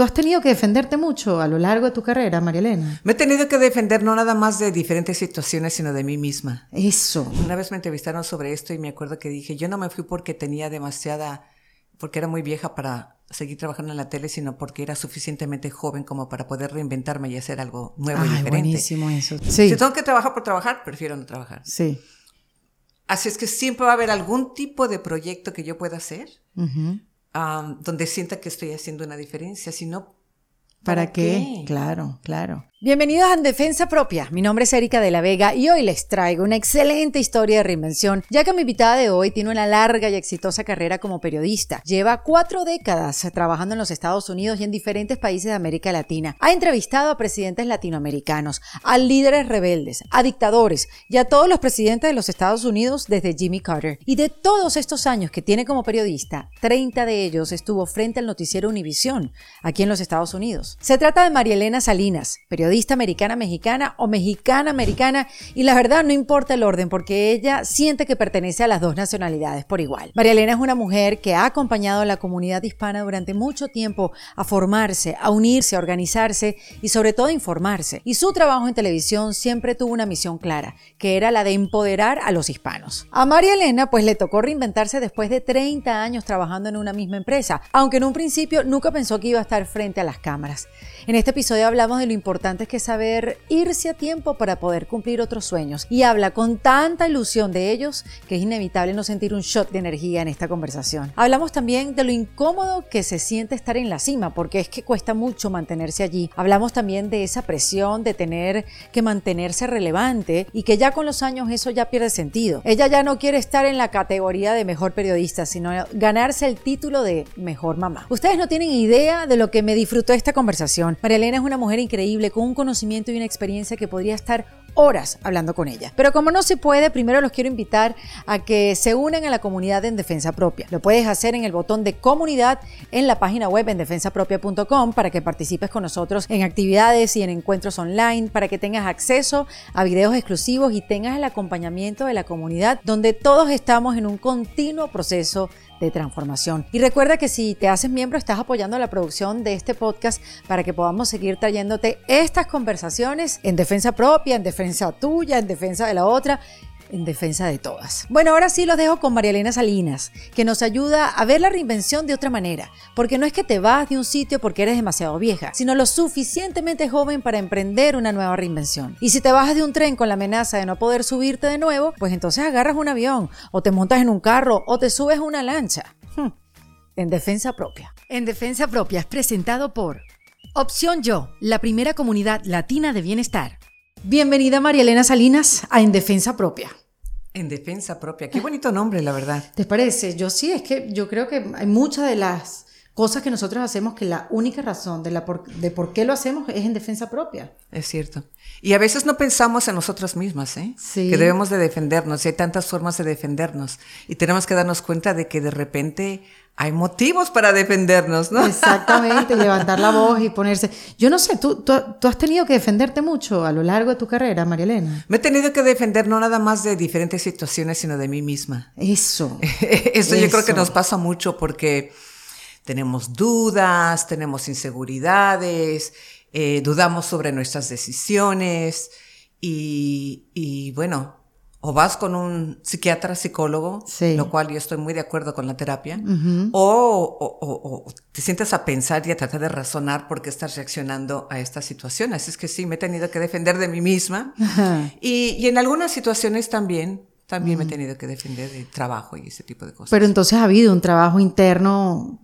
tú has tenido que defenderte mucho a lo largo de tu carrera, María Elena. Me he tenido que defender no nada más de diferentes situaciones, sino de mí misma. Eso. Una vez me entrevistaron sobre esto y me acuerdo que dije, yo no me fui porque tenía demasiada, porque era muy vieja para seguir trabajando en la tele, sino porque era suficientemente joven como para poder reinventarme y hacer algo nuevo y diferente. buenísimo eso. Sí. Si tengo que trabajar por trabajar, prefiero no trabajar. Sí. Así es que siempre va a haber algún tipo de proyecto que yo pueda hacer donde sienta que estoy haciendo una diferencia. Si no, ¿para, qué? Claro, claro. Bienvenidos a Defensa Propia. Mi nombre es Erika de la Vega y hoy les traigo una excelente historia de reinvención, ya que mi invitada de hoy tiene una larga y exitosa carrera como periodista. Lleva cuatro décadas trabajando en los Estados Unidos y en diferentes países de América Latina. Ha entrevistado a presidentes latinoamericanos, a líderes rebeldes, a dictadores y a todos los presidentes de los Estados Unidos desde Jimmy Carter. Y de todos estos años que tiene como periodista, 30 de ellos estuvo frente al noticiero Univisión, aquí en los Estados Unidos. Se trata de María Elena Salinas, periodista periodista americana mexicana o mexicana americana y la verdad no importa el orden porque ella siente que pertenece a las dos nacionalidades por igual. María Elena es una mujer que ha acompañado a la comunidad hispana durante mucho tiempo a formarse, a unirse, a organizarse y sobre todo a informarse. Y su trabajo en televisión siempre tuvo una misión clara, que era la de empoderar a los hispanos. A María Elena pues le tocó reinventarse después de 30 años trabajando en una misma empresa, aunque en un principio nunca pensó que iba a estar frente a las cámaras. En este episodio hablamos de lo importante que es saber irse a tiempo para poder cumplir otros sueños y habla con tanta ilusión de ellos que es inevitable no sentir un shot de energía en esta conversación. Hablamos también de lo incómodo que se siente estar en la cima porque es que cuesta mucho mantenerse allí. Hablamos también de esa presión de tener que mantenerse relevante y que ya con los años eso ya pierde sentido. Ella ya no quiere estar en la categoría de mejor periodista, sino ganarse el título de mejor mamá. Ustedes no tienen idea de lo que me disfrutó esta conversación María Elena es una mujer increíble con un conocimiento y una experiencia que podría estar horas hablando con ella. Pero como no se puede, primero los quiero invitar a que se unan a la comunidad en Defensa Propia. Lo puedes hacer en el botón de comunidad en la página web en defensapropia.com para que participes con nosotros en actividades y en encuentros online, para que tengas acceso a videos exclusivos y tengas el acompañamiento de la comunidad donde todos estamos en un continuo proceso de transformación. Y recuerda que si te haces miembro estás apoyando la producción de este podcast para que podamos seguir trayéndote estas conversaciones en defensa propia, en defensa tuya, en defensa de la otra en defensa de todas. Bueno, ahora sí los dejo con María Elena Salinas, que nos ayuda a ver la reinvención de otra manera, porque no es que te vas de un sitio porque eres demasiado vieja, sino lo suficientemente joven para emprender una nueva reinvención. Y si te bajas de un tren con la amenaza de no poder subirte de nuevo, pues entonces agarras un avión, o te montas en un carro, o te subes a una lancha. Hmm. En defensa propia. En defensa propia es presentado por Opción Yo, la primera comunidad latina de bienestar. Bienvenida María Elena Salinas a En Defensa Propia. En defensa propia. Qué bonito nombre, la verdad. ¿Te parece? Yo sí, es que yo creo que hay muchas de las cosas que nosotros hacemos que la única razón de, la por, de por qué lo hacemos es en defensa propia. Es cierto. Y a veces no pensamos en nosotras mismas, ¿eh? Sí. Que debemos de defendernos. Y hay tantas formas de defendernos. Y tenemos que darnos cuenta de que de repente hay motivos para defendernos, ¿no? Exactamente, levantar la voz y ponerse. Yo no sé, ¿tú, ¿tú, has tenido que defenderte mucho a lo largo de tu carrera, María Elena. Me he tenido que defender no nada más de diferentes situaciones, sino de mí misma. Eso. Eso, yo creo que nos pasa mucho porque tenemos dudas, tenemos inseguridades, eh, dudamos sobre nuestras decisiones y, y bueno, o vas con un psiquiatra, psicólogo, lo cual yo estoy muy de acuerdo con la terapia, o, te sientes a pensar y a tratar de razonar por qué estás reaccionando a esta situación. Así es que sí, me he tenido que defender de mí misma. Y, y, en algunas situaciones también, también me he tenido que defender de trabajo y ese tipo de cosas. Pero entonces ha habido un trabajo interno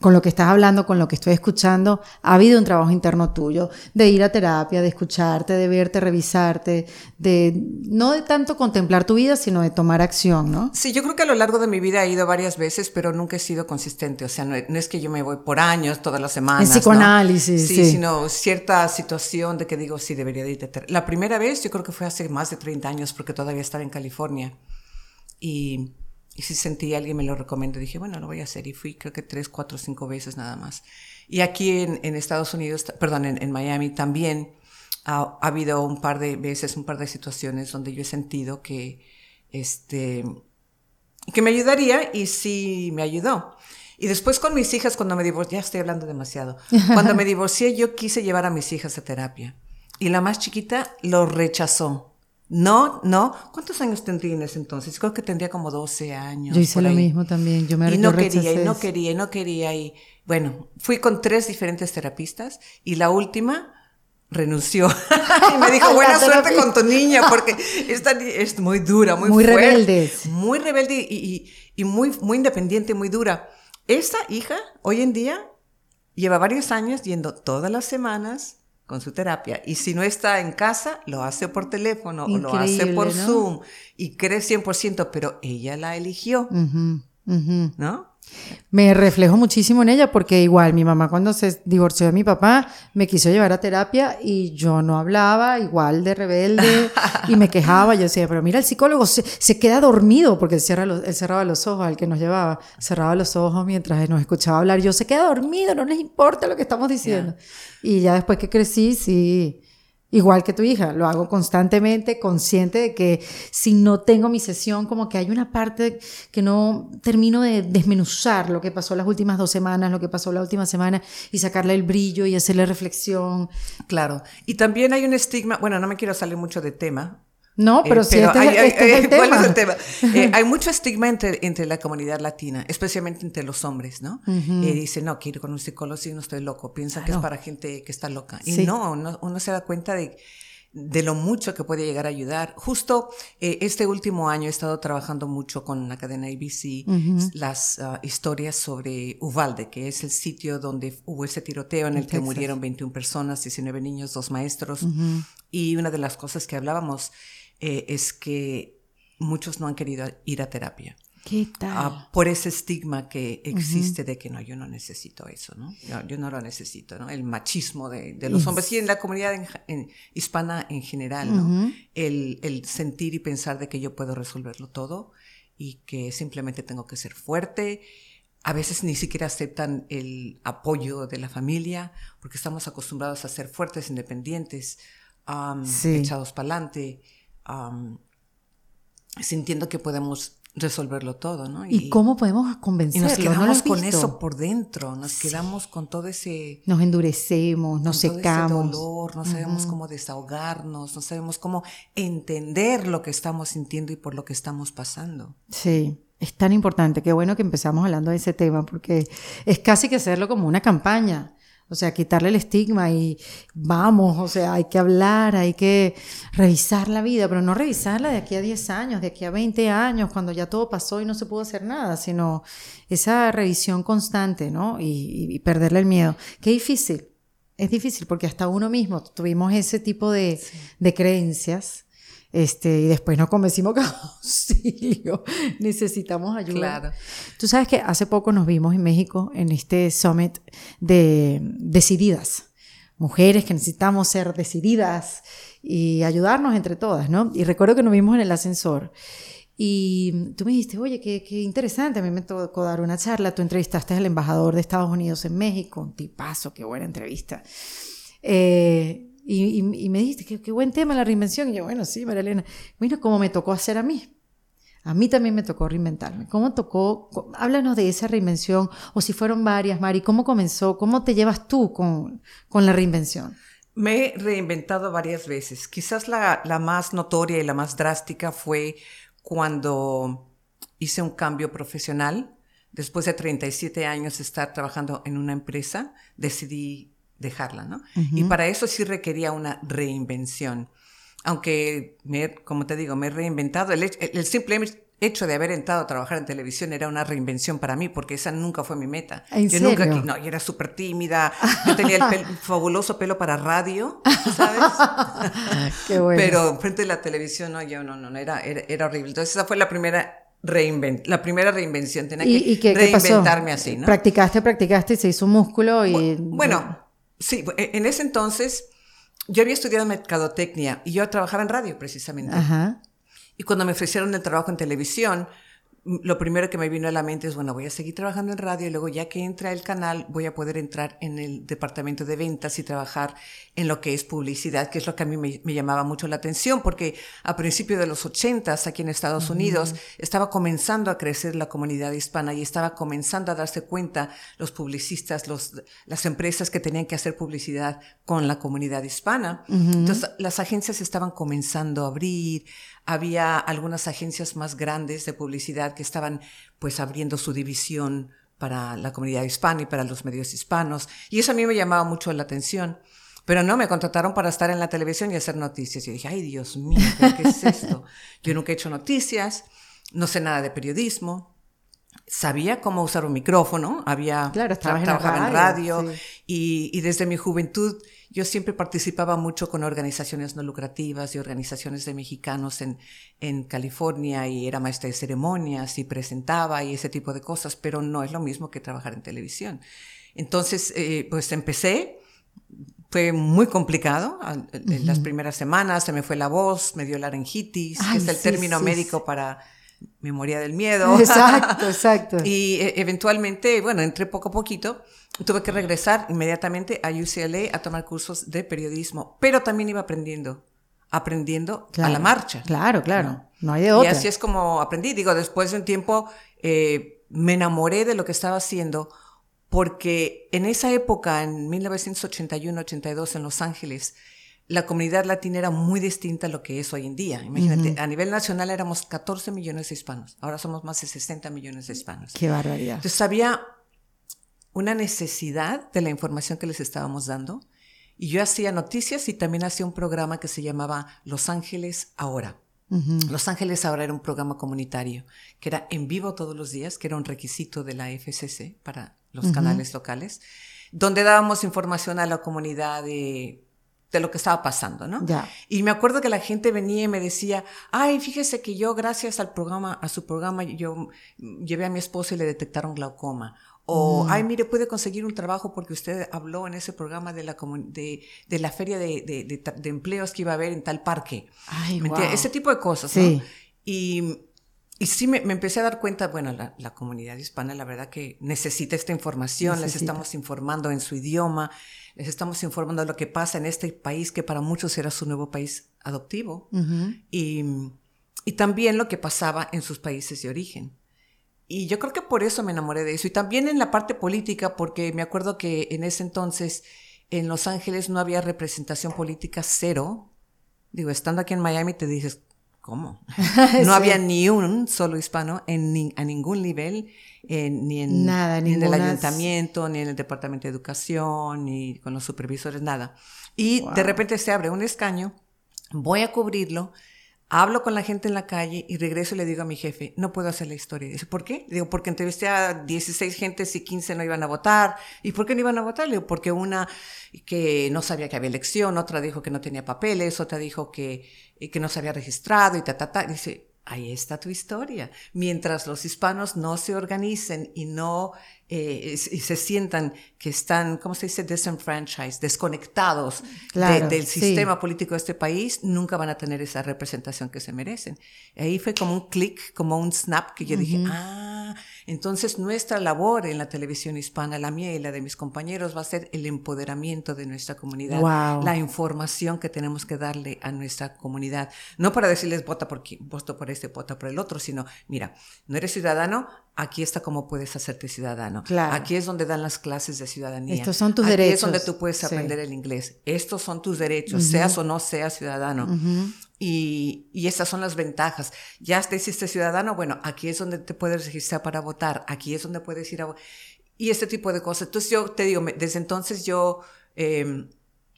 con lo que estás hablando, con lo que estoy escuchando, ha habido un trabajo interno tuyo de ir a terapia, de escucharte, de verte, revisarte, de no de tanto contemplar tu vida, sino de tomar acción, ¿no? Sí, yo creo que a lo largo de mi vida he ido varias veces, pero nunca he sido consistente. O sea, no, es que yo me voy por años, todas las semanas. En psicoanálisis, sí, sí. sino cierta situación de que digo, sí, debería de ir. La primera vez yo creo que fue hace más de 30 años, porque todavía estaba en California. Y y si sentí alguien me lo recomendó, dije, bueno, lo voy a hacer. Y fui creo que tres, cuatro, cinco veces nada más. Y aquí en, en Estados Unidos, perdón, en, en Miami también ha, ha, habido un par de veces, un par de situaciones donde yo he sentido que, este, que me ayudaría y sí me ayudó. Y después con mis hijas, cuando me divorcié, ya estoy hablando demasiado, cuando me divorcié yo quise llevar a mis hijas a terapia. Y la más chiquita lo rechazó. No, no. ¿Cuántos años tendría en ese entonces? Creo que tendría como 12 años. Yo hice lo mismo también. Yo me Y no quería, y no quería, y no quería. Y bueno, fui con tres diferentes terapistas y la última renunció y me dijo buena suerte con tu niña porque esta es muy dura, muy, muy fuerte, rebelde. Muy rebelde y, y, muy, muy independiente, muy dura. Esta hija hoy en día lleva varios años yendo todas las semanas con su terapia. Y si no está en casa, lo hace por teléfono o lo hace por Zoom y cree 100%, pero ella la eligió. ¿No? Me reflejo muchísimo en ella porque igual mi mamá cuando se divorció de mi papá me quiso llevar a terapia y yo no hablaba, igual de rebelde y me quejaba. Yo decía, pero mira, el psicólogo se, se queda dormido porque él, cierra los, él cerraba los ojos al que nos llevaba, cerraba los ojos mientras nos escuchaba hablar. Yo se queda dormido, no les importa lo que estamos diciendo. Y ya después que crecí, sí Igual que tu hija, lo hago constantemente, consciente de que si no tengo mi sesión, como que hay una parte que no termino de desmenuzar lo que pasó las últimas dos semanas, lo que pasó la última semana y sacarle el brillo y hacerle reflexión. Claro. Y también hay un estigma, bueno, no me quiero salir mucho de tema, no, pero sí, este, hay, este es el tema. ¿cuál es el tema? Eh, hay mucho estigma entre, entre, la comunidad latina, especialmente entre los hombres, ¿no? Y dicen, no, quiero ir con un psicólogo si no estoy loco. Piensa que es para gente que está loca. Y no, uno, se da cuenta de, de lo mucho que puede llegar a ayudar. Justo eh, este último año he estado trabajando mucho con la cadena ABC las ah, historias sobre Uvalde, que es el sitio donde hubo ese tiroteo en el que murieron 21 personas, 19 niños, dos maestros. Y una de las cosas que hablábamos eh, es que muchos no han querido ir a terapia. ¿Qué tal? Ah, por ese estigma que existe de que no, yo no necesito eso, ¿no? Yo, no lo necesito, ¿no? El machismo de, los hombres y en la comunidad hispana en general, ¿no? el, el, sentir y pensar de que yo puedo resolverlo todo y que simplemente tengo que ser fuerte. A veces ni siquiera aceptan el apoyo de la familia porque estamos acostumbrados a ser fuertes, independientes, echados para adelante sintiendo que podemos resolverlo todo, ¿no? Y, cómo podemos convencerlo? Y nos quedamos con eso por dentro, nos quedamos con todo ese... Nos endurecemos, nos secamos. dolor, no sabemos cómo desahogarnos, no sabemos cómo entender lo que estamos sintiendo y por lo que estamos pasando. Sí, es tan importante, qué bueno que empezamos hablando de ese tema, porque es casi que hacerlo como una campaña. O sea, quitarle el estigma y vamos, o sea, hay que hablar, hay que revisar la vida, pero no revisarla de aquí a 10 años, de aquí a 20 años, cuando ya todo pasó y no se pudo hacer nada, sino esa revisión constante, ¿no? Y, perderle el miedo. Qué difícil. Es difícil porque hasta uno mismo tuvimos ese tipo de, de creencias este, y después nos convencimos que auxilio, necesitamos ayuda. Claro. Tú sabes que hace poco nos vimos en México en este summit de decididas, mujeres que necesitamos ser decididas y ayudarnos entre todas, ¿no? Y recuerdo que nos vimos en el ascensor y tú me dijiste, oye, qué, qué interesante, a mí me tocó dar una charla, tú entrevistaste al embajador de Estados Unidos en México, un tipazo, qué buena entrevista. Eh, y, me dijiste, qué, buen tema la reinvención. Y yo, bueno, sí, María Elena. Mira cómo me tocó hacer a mí. A mí también me tocó reinventarme. ¿Cómo tocó? Háblanos de esa reinvención, o si fueron varias, Mari, ¿cómo comenzó? ¿Cómo te llevas tú con, con la reinvención? Me he reinventado varias veces. Quizás la, la más notoria y la más drástica fue cuando hice un cambio profesional. Después de 37 años de estar trabajando en una empresa, decidí dejarla, ¿no? Y para eso sí requería una reinvención. Aunque, me, como te digo, me he reinventado. El, el, simple hecho de haber entrado a trabajar en televisión era una reinvención para mí, porque esa nunca fue mi meta. ¿En yo serio? nunca, no, yo era súper tímida, yo tenía el fabuloso pelo para radio, ¿sabes? Qué bueno. Pero frente a la televisión, no, yo no, no, no era, era, horrible. Entonces esa fue la primera reinvent la primera reinvención, tenía que reinventarme así, ¿no? Practicaste, practicaste y se hizo músculo y... Bueno, Sí, e, en ese entonces yo había estudiado mercadotecnia y yo trabajaba en radio precisamente. Y cuando me ofrecieron el trabajo en televisión, lo primero que me vino a la mente es, bueno, voy a seguir trabajando en radio y luego ya que entra el canal voy a poder entrar en el departamento de ventas y trabajar en lo que es publicidad, que es lo que a mí me, llamaba mucho la atención, porque a principios de los ochentas aquí en Estados Unidos estaba comenzando a crecer la comunidad hispana y estaba comenzando a darse cuenta los publicistas, los, las empresas que tenían que hacer publicidad con la comunidad hispana. Entonces las agencias estaban comenzando a abrir, había algunas agencias más grandes de publicidad que estaban pues abriendo su división para la comunidad hispana y para los medios hispanos. Y eso a mí me llamaba mucho la atención. Pero no, me contrataron para estar en la televisión y hacer noticias. Y dije, ay Dios mío, ¿qué es esto? Yo nunca he hecho noticias, no sé nada de periodismo. Sabía cómo usar un micrófono, había claro, trabajado en radio, y, y desde mi juventud yo siempre participaba mucho con organizaciones no lucrativas y organizaciones de mexicanos en, en California y era maestra de ceremonias y presentaba y ese tipo de cosas, pero no es lo mismo que trabajar en televisión. Entonces, eh, pues empecé, fue muy complicado. En las primeras semanas se me fue la voz, me dio laringitis, que es el término médico para memoria del miedo. Exacto, exacto. y e, eventualmente, bueno, entré poco a poquito tuve que regresar inmediatamente a UCLA a tomar cursos de periodismo, pero también iba aprendiendo, aprendiendo a la marcha. Claro, claro, no, hay de otra. Y así es como aprendí. Digo, después de un tiempo eh, me enamoré de lo que estaba haciendo porque en esa época, en 1981-82 en Los Ángeles, la comunidad latina era muy distinta a lo que es hoy en día. Imagínate, a nivel nacional éramos 14 millones de hispanos, ahora somos más de 60 millones de hispanos. Qué barbaridad. Entonces había una necesidad de la información que les estábamos dando. Y yo hacía noticias y también hacía un programa que se llamaba Los Ángeles Ahora. Los Ángeles Ahora era un programa comunitario que era en vivo todos los días, que era un requisito de la FCC para los canales locales, donde dábamos información a la comunidad de, de lo que estaba pasando, ¿no? Y me acuerdo que la gente venía y me decía, ay, fíjese que yo gracias al programa, a su programa, yo llevé a mi esposo y le detectaron glaucoma. O, mm. ay, mire, puede conseguir un trabajo porque usted habló en ese programa de la, de, de la feria de, de, empleos que iba a haber en tal parque. Ay, Ese tipo de cosas, ¿no? Y, y sí me, me, empecé a dar cuenta, bueno, la, la, comunidad hispana, la verdad que necesita esta información, les estamos informando en su idioma, les estamos informando de lo que pasa en este país que para muchos era su nuevo país adoptivo, y, y también lo que pasaba en sus países de origen. Y yo creo que por eso me enamoré de eso. Y también en la parte política, porque me acuerdo que en ese entonces en Los Ángeles no había representación política cero. Digo, estando aquí en Miami te dices, ¿cómo? No había ni un solo hispano en a ningún nivel, ni, en, nada, ni en el ayuntamiento, ni en el departamento de educación, ni con los supervisores, nada. Y de repente se abre un escaño, voy a cubrirlo Hablo con la gente en la calle y regreso y le digo a mi jefe, no puedo hacer la historia. Dice, ¿por qué? Digo, porque entrevisté a 16 gentes y 15 no iban a votar. ¿Y por qué no iban a votar? Le digo, porque una que no sabía que había elección, otra dijo que no tenía papeles, otra dijo que, que no se había registrado y ta, ta, ta. Dice, ahí está tu historia. Mientras los hispanos no se organicen y no eh, y se sientan que están, ¿cómo se dice? Disenfranchised, desconectados del sistema político de este país, nunca van a tener esa representación que se merecen. ahí fue como un clic, como un snap que yo dije, ah, entonces nuestra labor en la televisión hispana, la mía y la de mis compañeros, va a ser el empoderamiento de nuestra comunidad, la información que tenemos que darle a nuestra comunidad. No para decirles vota por, voto por este, vota por el otro, sino, mira, no eres ciudadano, aquí está cómo puedes hacerte ciudadano. Aquí es donde dan las clases de ciudadanía. Estos son tus derechos. Aquí es donde tú puedes aprender el inglés. Estos son tus derechos, seas o no seas ciudadano. y, y estas son las ventajas. Ya te hiciste ciudadano, bueno, aquí es donde te puedes registrar para votar. Aquí es donde puedes ir a... Y este tipo de cosas. Entonces yo te digo, desde entonces yo... Eh,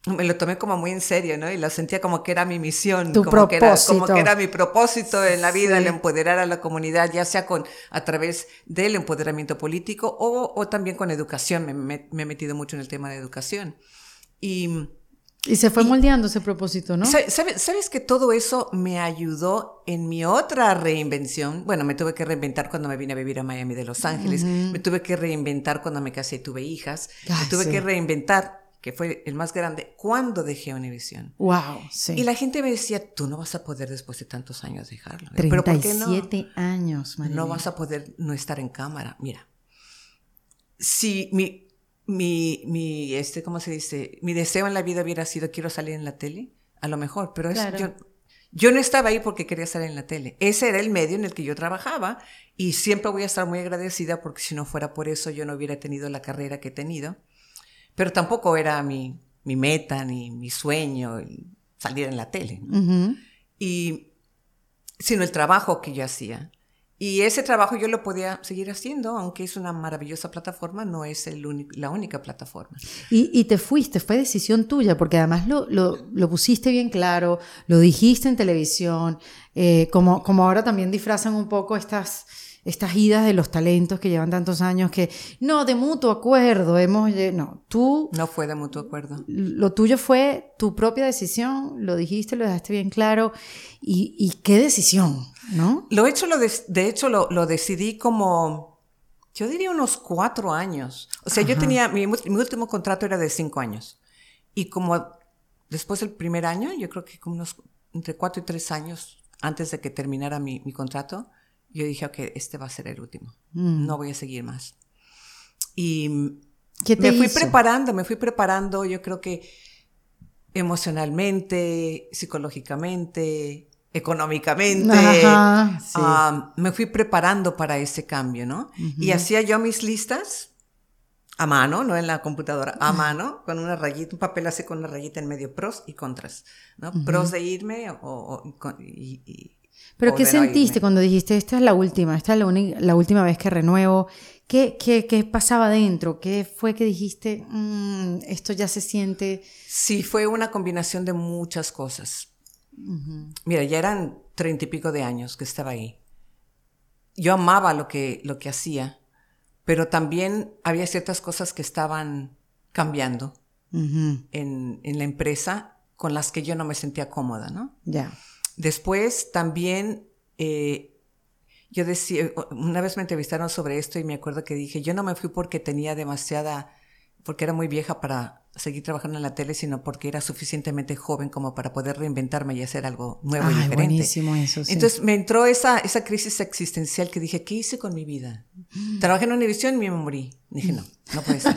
me lo tomé como muy en serio, ¿no? Y lo sentía como que era mi misión, tu como, propósito. Que era, como que era mi propósito en la vida, el empoderar a la comunidad, ya sea con, a través del empoderamiento político o, o también con educación. Me, me, he metido mucho en el tema de educación. Y, y se fue moldeando ese propósito, ¿no? ¿sabes, ¿Sabes que todo eso me ayudó en mi otra reinvención? Bueno, me tuve que reinventar cuando me vine a vivir a Miami de Los Ángeles, me tuve que reinventar cuando me casé y tuve hijas, me tuve que reinventar que fue el más grande, cuando dejé Univisión. Wow, sí. Y la gente me decía, tú no vas a poder después de tantos años dejarlo. 37 ¿Pero por qué no? años, No vas a poder no estar en cámara. Mira, si mi, mi, mi, este, ¿cómo se dice? Mi deseo en la vida hubiera sido, quiero salir en la tele, a lo mejor, pero es, yo, yo no estaba ahí porque quería salir en la tele. Ese era el medio en el que yo trabajaba y siempre voy a estar muy agradecida porque si no fuera por eso yo no hubiera tenido la carrera que he tenido pero tampoco era mi, mi meta ni mi sueño salir en la tele. y, sino el trabajo que yo hacía. Y ese trabajo yo lo podía seguir haciendo, aunque es una maravillosa plataforma, no es el la única plataforma. Y, y, te fuiste, fue decisión tuya, porque además lo, lo, lo pusiste bien claro, lo dijiste en televisión, eh, como, como ahora también disfrazan un poco estas estas idas de los talentos que llevan tantos años que no, de mutuo acuerdo, hemos, no, tú... No fue de mutuo acuerdo. Lo tuyo fue tu propia decisión, lo dijiste, lo dejaste bien claro, y, qué decisión, ¿no? Lo hecho, lo de, de hecho, lo, lo, decidí como, yo diría unos cuatro años. O sea, yo tenía, mi, mi, último contrato era de cinco años, y como después del primer año, yo creo que como unos entre cuatro y tres años antes de que terminara mi, mi contrato, yo dije, ok, este va a ser el último. Mm. No voy a seguir más. Y me fui preparando, me fui preparando, yo creo que emocionalmente, psicológicamente, económicamente. Ah, me fui preparando para ese cambio, ¿no? Y hacía yo mis listas a mano, no en la computadora, a mano, con una rayita, un papel así con una rayita en medio, pros y contras, ¿no? Pros de irme o, y, ¿Pero qué sentiste cuando dijiste, esta es la última, esta es la, la última vez que renuevo? ¿Qué, qué, qué pasaba dentro? ¿Qué fue que dijiste, mm, esto ya se siente? Sí, fue una combinación de muchas cosas. Mira, ya eran treinta y pico de años que estaba ahí. Yo amaba lo que, lo que hacía, pero también había ciertas cosas que estaban cambiando en, en la empresa con las que yo no me sentía cómoda, ¿no? Ya. Después también, eh, yo decía, una vez me entrevistaron sobre esto y me acuerdo que dije, yo no me fui porque tenía demasiada, porque era muy vieja para seguir trabajando en la tele, sino porque era suficientemente joven como para poder reinventarme y hacer algo nuevo y diferente. Buenísimo eso, sí. Entonces me entró esa, esa crisis existencial que dije, ¿qué hice con mi vida? Trabajé en Univision y me morí. Dije, no, no puede ser.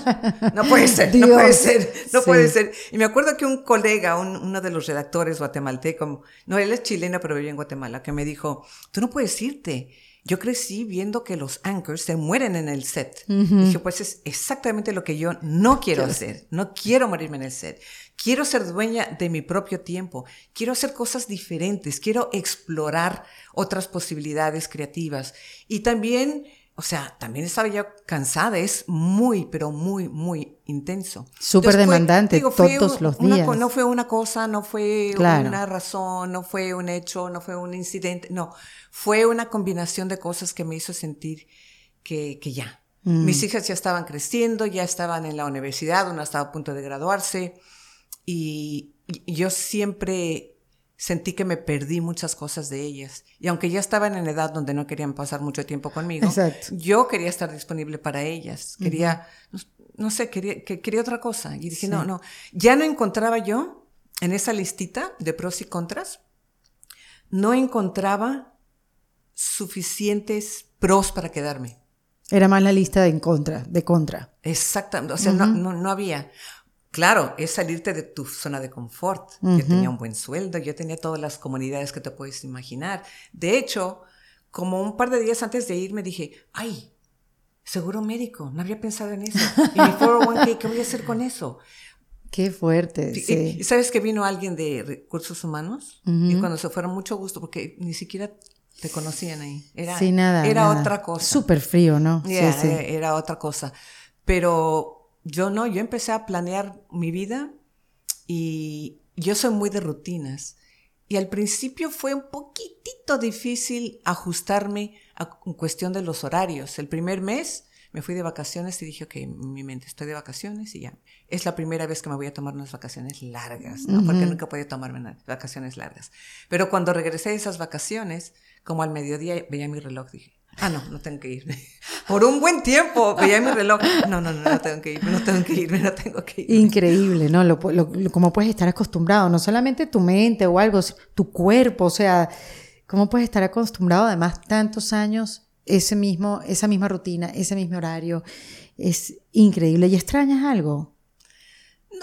No puede ser, no puede ser, no puede ser. Y me acuerdo que un colega, uno de los redactores guatemaltecos, no, él es chileno, pero vive en Guatemala, que me dijo, tú no puedes irte yo crecí viendo que los anchors se mueren en el set. Dije, pues es exactamente lo que yo no quiero hacer. No quiero morirme en el set. Quiero ser dueña de mi propio tiempo. Quiero hacer cosas diferentes. Quiero explorar otras posibilidades creativas. Y también, o sea, también estaba yo cansada. Es muy, pero muy, muy intenso. Súper demandante todos los días. no fue una cosa, no fue una razón, no fue un hecho, no fue un incidente. No fue una combinación de cosas que me hizo sentir que, que ya. Mm. Mis hijas ya estaban creciendo, ya estaban en la universidad, una estaba a punto de graduarse y, yo siempre sentí que me perdí muchas cosas de ellas. Y aunque ya estaban en edad donde no querían pasar mucho tiempo conmigo, yo quería estar disponible para ellas. Quería, no, sé, quería, que, quería otra cosa. Y dije, no, no, ya no encontraba yo en esa listita de pros y contras, no encontraba suficientes pros para quedarme. Era más la lista de en contra, de contra. Exactamente, o sea, no, no, había. Claro, es salirte de tu zona de confort. Yo tenía un buen sueldo, yo tenía todas las comunidades que te puedes imaginar. De hecho, como un par de días antes de irme dije, ay, seguro médico, no había pensado en eso. Y mi 401k, ¿qué voy a hacer con eso? Qué fuerte. Sí. Y, sabes que vino alguien de recursos humanos y cuando se fueron, mucho gusto, porque ni siquiera te conocían ahí. Era, nada, era otra cosa. Súper frío, ¿no? sí, sí. Era otra cosa. Pero yo no, yo empecé a planear mi vida y yo soy muy de rutinas. Y al principio fue un poquitito difícil ajustarme a cuestión de los horarios. El primer mes me fui de vacaciones y dije, ok, mi mente, estoy de vacaciones y ya. Es la primera vez que me voy a tomar unas vacaciones largas, ¿no? Porque nunca podía tomarme vacaciones largas. Pero cuando regresé de esas vacaciones, como al mediodía veía mi reloj, dije, Ah, no, no tengo que irme. Por un buen tiempo veía mi reloj. No, no, no, no tengo que irme, no tengo que irme, no tengo que irme. Increíble, ¿no? Lo, cómo puedes estar acostumbrado, no solamente tu mente o algo, tu cuerpo, o sea, cómo puedes estar acostumbrado además tantos años ese mismo, esa misma rutina, ese mismo horario. Es increíble. ¿Y extrañas algo?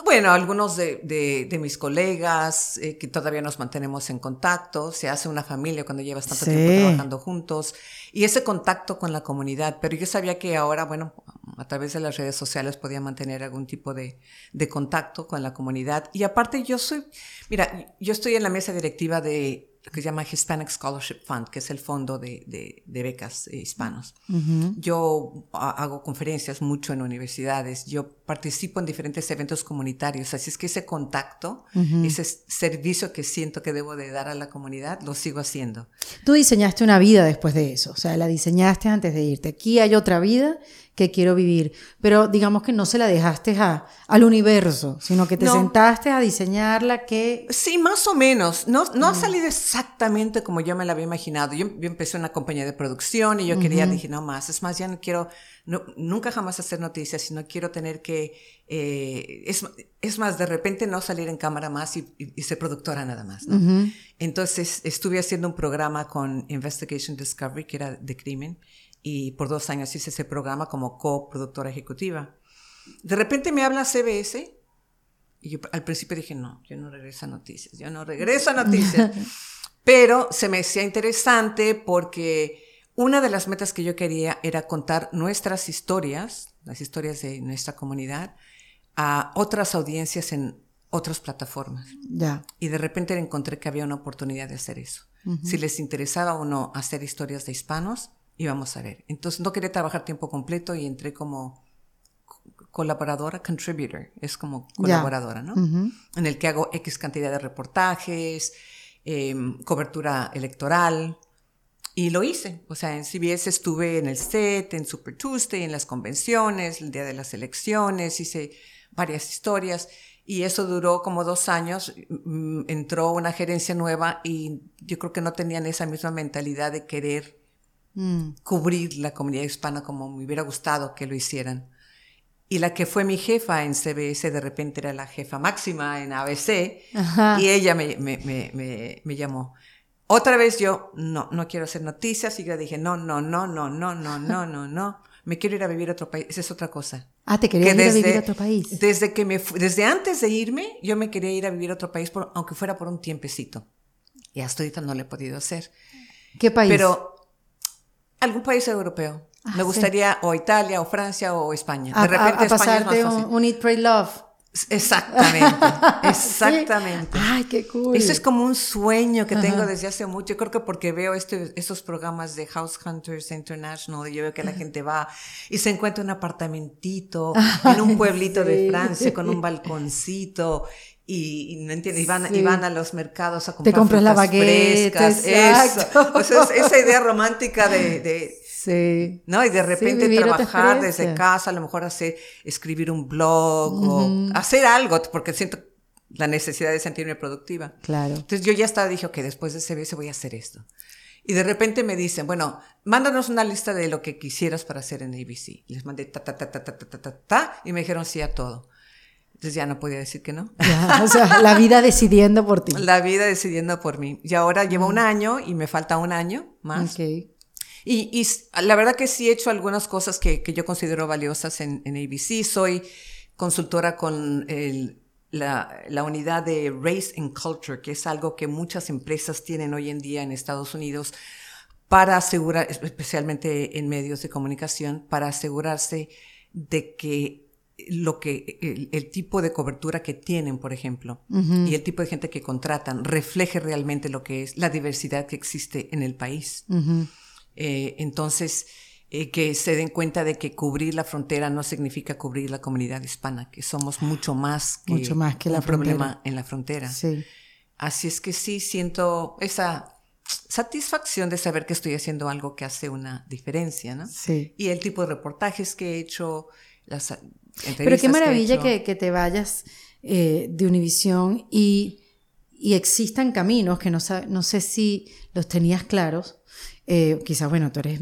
Bueno, algunos de, mis colegas eh, que todavía nos mantenemos en contacto, se hace una familia cuando llevas tanto tiempo trabajando juntos y ese contacto con la comunidad, pero yo sabía que ahora, bueno, a través de las redes sociales podía mantener algún tipo de, de contacto con la comunidad. Y aparte yo soy, mira, yo estoy en la mesa directiva de lo que se llama Hispanic Scholarship Fund, que es el fondo de, de, becas eh, hispanos. Yo hago conferencias mucho en universidades, yo participo en diferentes eventos comunitarios, así es que ese contacto, ese servicio que siento que debo de dar a la comunidad, lo sigo haciendo. Tú diseñaste una vida después de eso, o sea, la diseñaste antes de irte. Aquí hay otra vida que quiero vivir. Pero digamos que no se la dejaste a, al universo, sino que te sentaste a diseñarla que... Sí, más o menos. No, no ha mm. salido exactamente como yo me la había imaginado. Yo, empecé una compañía de producción y yo quería, dije, no más, es más, ya no quiero, no, nunca jamás hacer noticias, sino quiero tener que, eh, es, es, más, de repente no salir en cámara más y, ser productora nada más. Entonces estuve haciendo un programa con Investigation Discovery, que era de crimen y por dos años hice ese programa como coproductora ejecutiva. De repente me habla CBS y yo al principio dije, no, yo no regreso a noticias, yo no regreso a noticias. Pero se me hacía interesante porque una de las metas que yo quería era contar nuestras historias, las historias de nuestra comunidad, a otras audiencias en otras plataformas. Ya. Y de repente encontré que había una oportunidad de hacer eso. Si les interesaba o no hacer historias de hispanos, y vamos a ver. Entonces no quería trabajar tiempo completo y entré como colaboradora, contributor, es como colaboradora, ¿no? En el que hago X cantidad de reportajes, em, cobertura electoral, y lo hice. O sea, en CBS estuve en el set, en Super Tuesday, en las convenciones, el día de las elecciones, hice varias historias. Y eso duró como dos años. Mm, entró una gerencia nueva y yo creo que no tenían esa misma mentalidad de querer Mm. cubrir la comunidad hispana como me hubiera gustado que lo hicieran. Y la que fue mi jefa en CBS de repente era la jefa máxima en ABC y ella me, me, me, me, llamó. Otra vez yo, no, no quiero hacer noticias y yo dije, no, no, no, no, no, no, no, no, no. Me quiero ir a vivir a otro país. Esa es otra cosa. Ah, te quería ir a vivir a otro país. Desde que me, desde antes de irme, yo me quería ir a vivir a otro país, por, aunque fuera por un tiempecito. Y hasta ahorita no lo he podido hacer. ¿Qué país? Pero Algún país europeo. Ah, Me gustaría o Italia o Francia o España. De repente a, España es más Un, un, Eat, Pray, Love. Exactamente, exactamente. Ay, qué cool. Eso es como un sueño que tengo desde hace mucho. Yo creo que porque veo este, estos programas de House Hunters International yo veo que la gente va y se encuentra un apartamentito en un pueblito de Francia con un balconcito y, no entiendes, y van, y van, a los mercados a comprar Te compras la baguette, frescas, eso. O sea, esa idea romántica de, de sí. ¿no? Y de repente trabajar desde casa, a lo mejor hacer, escribir un blog o hacer algo, porque siento la necesidad de sentirme productiva. Claro. Entonces yo ya estaba, dije, ok, después de CBS voy a hacer esto. Y de repente me dicen, bueno, mándanos una lista de lo que quisieras para hacer en ABC. Les mandé ta, ta, ta, ta, ta, ta, ta, ta, y me dijeron sí a todo. Entonces ya no podía decir que no. o sea, la vida decidiendo por ti. La vida decidiendo por mí. Y ahora llevo un año y me falta un año más. Okay. Y, y, la verdad que sí he hecho algunas cosas que, que yo considero valiosas en, en, ABC. Soy consultora con el, la, la, unidad de Race and Culture, que es algo que muchas empresas tienen hoy en día en Estados Unidos para asegurar, especialmente en medios de comunicación, para asegurarse de que lo que el, tipo de cobertura que tienen, por ejemplo, y el tipo de gente que contratan refleje realmente lo que es la diversidad que existe en el país. Eh, entonces, eh, que se den cuenta de que cubrir la frontera no significa cubrir la comunidad hispana, que somos mucho más que, mucho más que la problema en la frontera. Sí. Así es que sí siento esa satisfacción de saber que estoy haciendo algo que hace una diferencia, ¿no? Sí. Y el tipo de reportajes que he hecho, las pero qué maravilla que, te vayas eh, de Univisión y, y, existan caminos que no, no sé si los tenías claros. Eh, quizás, bueno, tú eres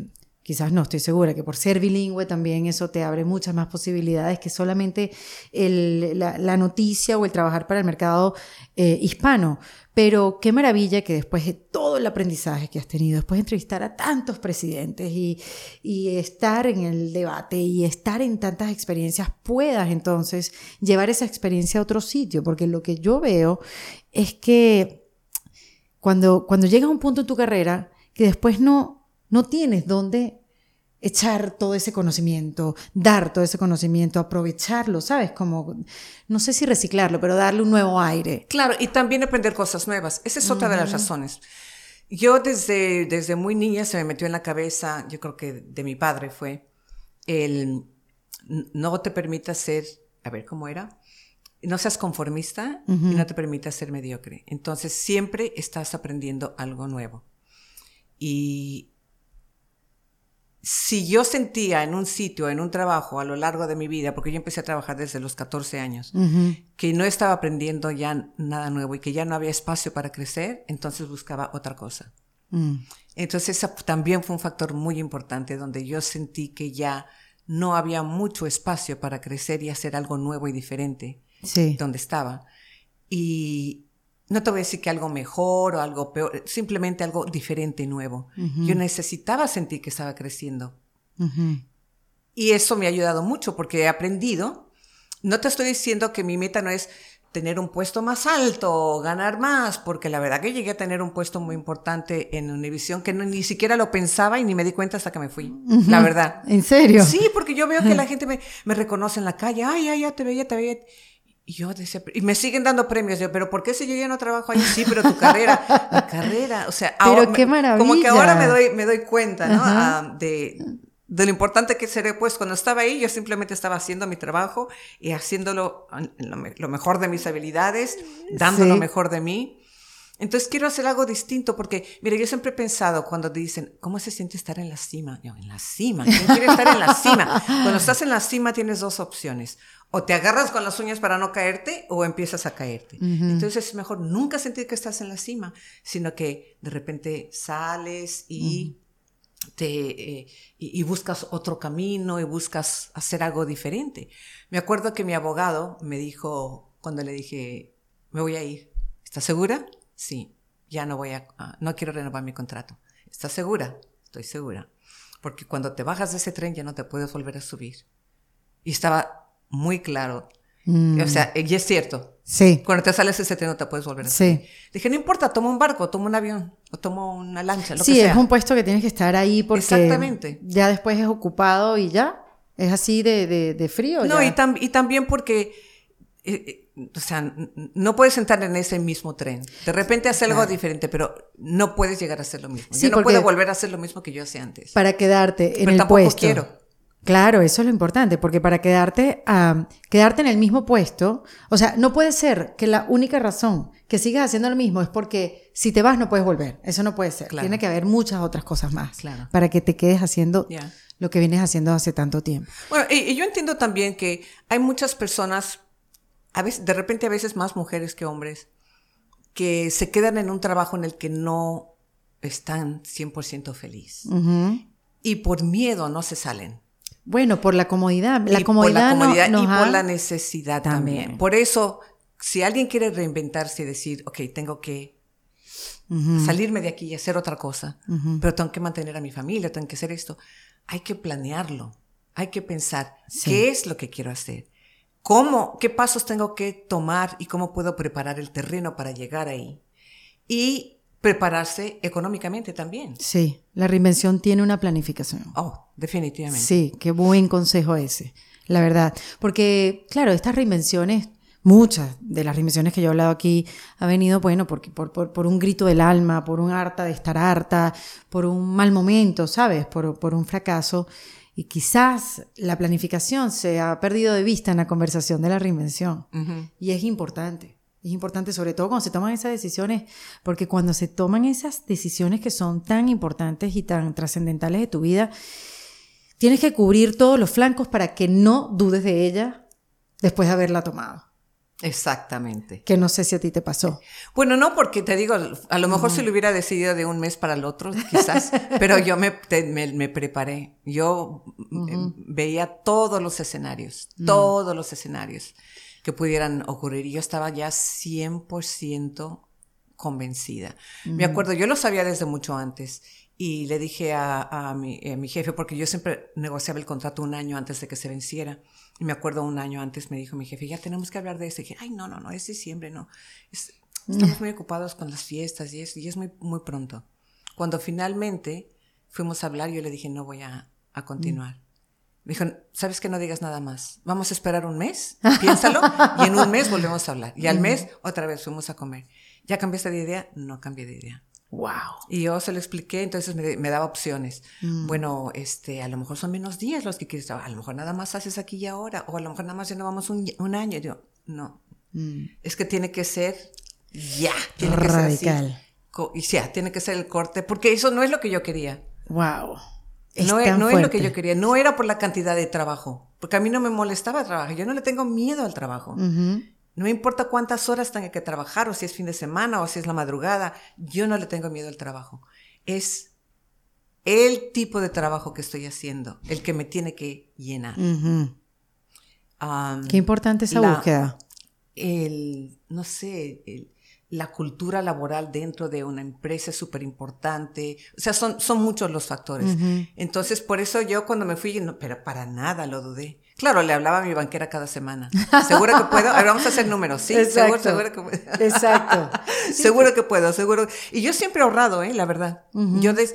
quizás no, estoy segura que por ser bilingüe también eso te abre muchas más posibilidades que solamente la, noticia o el trabajar para el mercado eh, hispano. Pero qué maravilla que después de todo el aprendizaje que has tenido, después de entrevistar a tantos presidentes y, y estar en el debate y estar en tantas experiencias, puedas entonces llevar esa experiencia a otro sitio, porque lo que yo veo es que cuando, cuando llegas a un punto en tu carrera que después no, no tienes dónde echar todo ese conocimiento, dar todo ese conocimiento, aprovecharlo, ¿sabes? Como, no sé si reciclarlo, pero darle un nuevo aire. Claro, y también aprender cosas nuevas. Esa es otra de las razones. Yo desde, desde muy niña se me metió en la cabeza, yo creo que de mi padre fue, el no te permita ser, a ver cómo era, no seas conformista y no te permita ser mediocre. Entonces siempre estás aprendiendo algo nuevo. Y si yo sentía en un sitio, en un trabajo a lo largo de mi vida, porque yo empecé a trabajar desde los 14 años, que no estaba aprendiendo ya nada nuevo y que ya no había espacio para crecer, entonces buscaba otra cosa. Mm. Entonces también fue un factor muy importante donde yo sentí que ya no había mucho espacio para crecer y hacer algo nuevo y diferente sí. donde estaba. Y, no te voy a decir que algo mejor o algo peor, simplemente algo diferente y nuevo. Yo necesitaba sentir que estaba creciendo. Y eso me ha ayudado mucho porque he aprendido. No te estoy diciendo que mi meta no es tener un puesto más alto o ganar más, porque la verdad que llegué a tener un puesto muy importante en Univision que ni siquiera lo pensaba y ni me di cuenta hasta que me fui. La verdad. ¿En serio? Sí, porque yo veo que la gente me, me reconoce en la calle. Ay, ay, ya te veía, te veía. Y yo decía, y me siguen dando premios. Yo, pero ¿por qué si yo ya no trabajo ahí? Sí, pero tu carrera, mi carrera, o sea, pero qué maravilla. como que ahora me doy, me doy cuenta, ¿no? Ah, de, de lo importante que seré, pues cuando estaba ahí yo simplemente estaba haciendo mi trabajo y haciéndolo lo, mejor de mis habilidades, dando lo mejor de mí. Entonces quiero hacer algo distinto porque, mire, yo siempre he pensado cuando te dicen, ¿cómo se siente estar en la cima? Yo, en la cima, ¿quién quiere estar en la cima? Cuando estás en la cima tienes dos opciones. O te agarras con las uñas para no caerte o empiezas a caerte. Entonces es mejor nunca sentir que estás en la cima, sino que de repente sales y, te, eh, y, buscas otro camino y buscas hacer algo diferente. Me acuerdo que mi abogado me dijo, cuando le dije, me voy a ir, ¿estás segura? Sí, ya no voy a, no quiero renovar mi contrato. ¿Estás segura? Estoy segura. Porque cuando te bajas de ese tren ya no te puedes volver a subir. Y estaba muy claro. O sea, y es cierto. Sí. Cuando te sales ese tren no te puedes volver a Sí. Dije, no importa, tomo un barco, tomo un avión, o tomo una lancha, lo sí, que sea. es un puesto que tienes que estar ahí porque Exactamente. ya después es ocupado y ya. Es así de, de, frío. No, y, y, también porque, eh, eh, o sea, no puedes entrar en ese mismo tren. De repente hacer algo diferente, pero no puedes llegar a hacer lo mismo. yo no puedo volver a hacer lo mismo que yo hacía antes. Para quedarte en pero el tampoco puesto. quiero. Claro, eso es lo importante, porque para quedarte, quedarte en el mismo puesto, o sea, no puede ser que la única razón que sigas haciendo lo mismo es porque si te vas no puedes volver. Eso no puede ser. Tiene que haber muchas otras cosas más para que te quedes haciendo lo que vienes haciendo hace tanto tiempo. Bueno, y, yo entiendo también que hay muchas personas, a veces, de repente a veces más mujeres que hombres, que se quedan en un trabajo en el que no están 100% feliz. Y por miedo no se salen. Bueno, por la comodidad. La comodidad, por la comodidad y por la necesidad también. Por eso, si alguien quiere reinventarse y decir, ok, tengo que salirme de aquí y hacer otra cosa, pero tengo que mantener a mi familia, tengo que hacer esto, hay que planearlo. Hay que pensar, ¿qué es lo que quiero hacer? ¿Cómo, qué pasos tengo que tomar y cómo puedo preparar el terreno para llegar ahí? Y prepararse económicamente también. Sí, la reinvención tiene una planificación. Oh, definitivamente. Sí, qué buen consejo ese, la verdad. Porque, claro, estas reinvenciones, muchas de las reinvenciones que yo he hablado aquí, ha venido, bueno, porque, por, por, un grito del alma, por un harta de estar harta, por un mal momento, ¿sabes? Por, por un fracaso. Y quizás la planificación se ha perdido de vista en la conversación de la reinvención. Y es importante. Es importante, sobre todo cuando se toman esas decisiones, porque cuando se toman esas decisiones que son tan importantes y tan trascendentales de tu vida, tienes que cubrir todos los flancos para que no dudes de ella después de haberla tomado. Exactamente. Que no sé si a ti te pasó. Bueno, no, porque te digo, a lo mejor se lo hubiera decidido de un mes para el otro, quizás, pero yo me, me, preparé. Yo eh, veía todos los escenarios, todos los escenarios que pudieran ocurrir. Y yo estaba ya 100% convencida. Me acuerdo, yo lo sabía desde mucho antes y le dije a, mi, a, mi, jefe, porque yo siempre negociaba el contrato un año antes de que se venciera. Y me acuerdo un año antes me dijo mi jefe, ya tenemos que hablar de eso. Y dije, ay, no, no, no, es diciembre, no. estamos muy ocupados con las fiestas y es, y es muy, muy pronto. Cuando finalmente fuimos a hablar, yo le dije, no voy a, a continuar. Me dijo, ¿sabes que no digas nada más? Vamos a esperar un mes, piénsalo, y en un mes volvemos a hablar. Y al mes, otra vez fuimos a comer. ¿Ya cambiaste de idea? No cambié de idea. Wow. Y yo se lo expliqué, entonces me, daba opciones. Mm. Bueno, este, a lo mejor son menos días los que quieres trabajar, a lo mejor nada más haces aquí y ahora, o a lo mejor nada más ya no vamos un, un año. yo, no. Mm. Es que tiene que ser ya, tiene que ser así. Y ya, tiene que ser el corte, porque eso no es lo que yo quería. Wow. No, es, no es, lo que yo quería, no era por la cantidad de trabajo, porque a mí no me molestaba trabajar, yo no le tengo miedo al trabajo. No me importa cuántas horas tenga que trabajar, o si es fin de semana, o si es la madrugada, yo no le tengo miedo al trabajo. Es el tipo de trabajo que estoy haciendo, el que me tiene que llenar. Qué importante esa búsqueda. El, no sé, la cultura laboral dentro de una empresa es súper importante. O sea, son, son muchos los factores. Entonces, por eso yo cuando me fui, no, pero para nada lo dudé. Claro, le hablaba a mi banquera cada semana. ¿Seguro que puedo? A ver, vamos a hacer números. Sí, seguro, seguro que puedo. Exacto. seguro que puedo, seguro. Y yo siempre he ahorrado, ¿eh? La verdad. Yo des,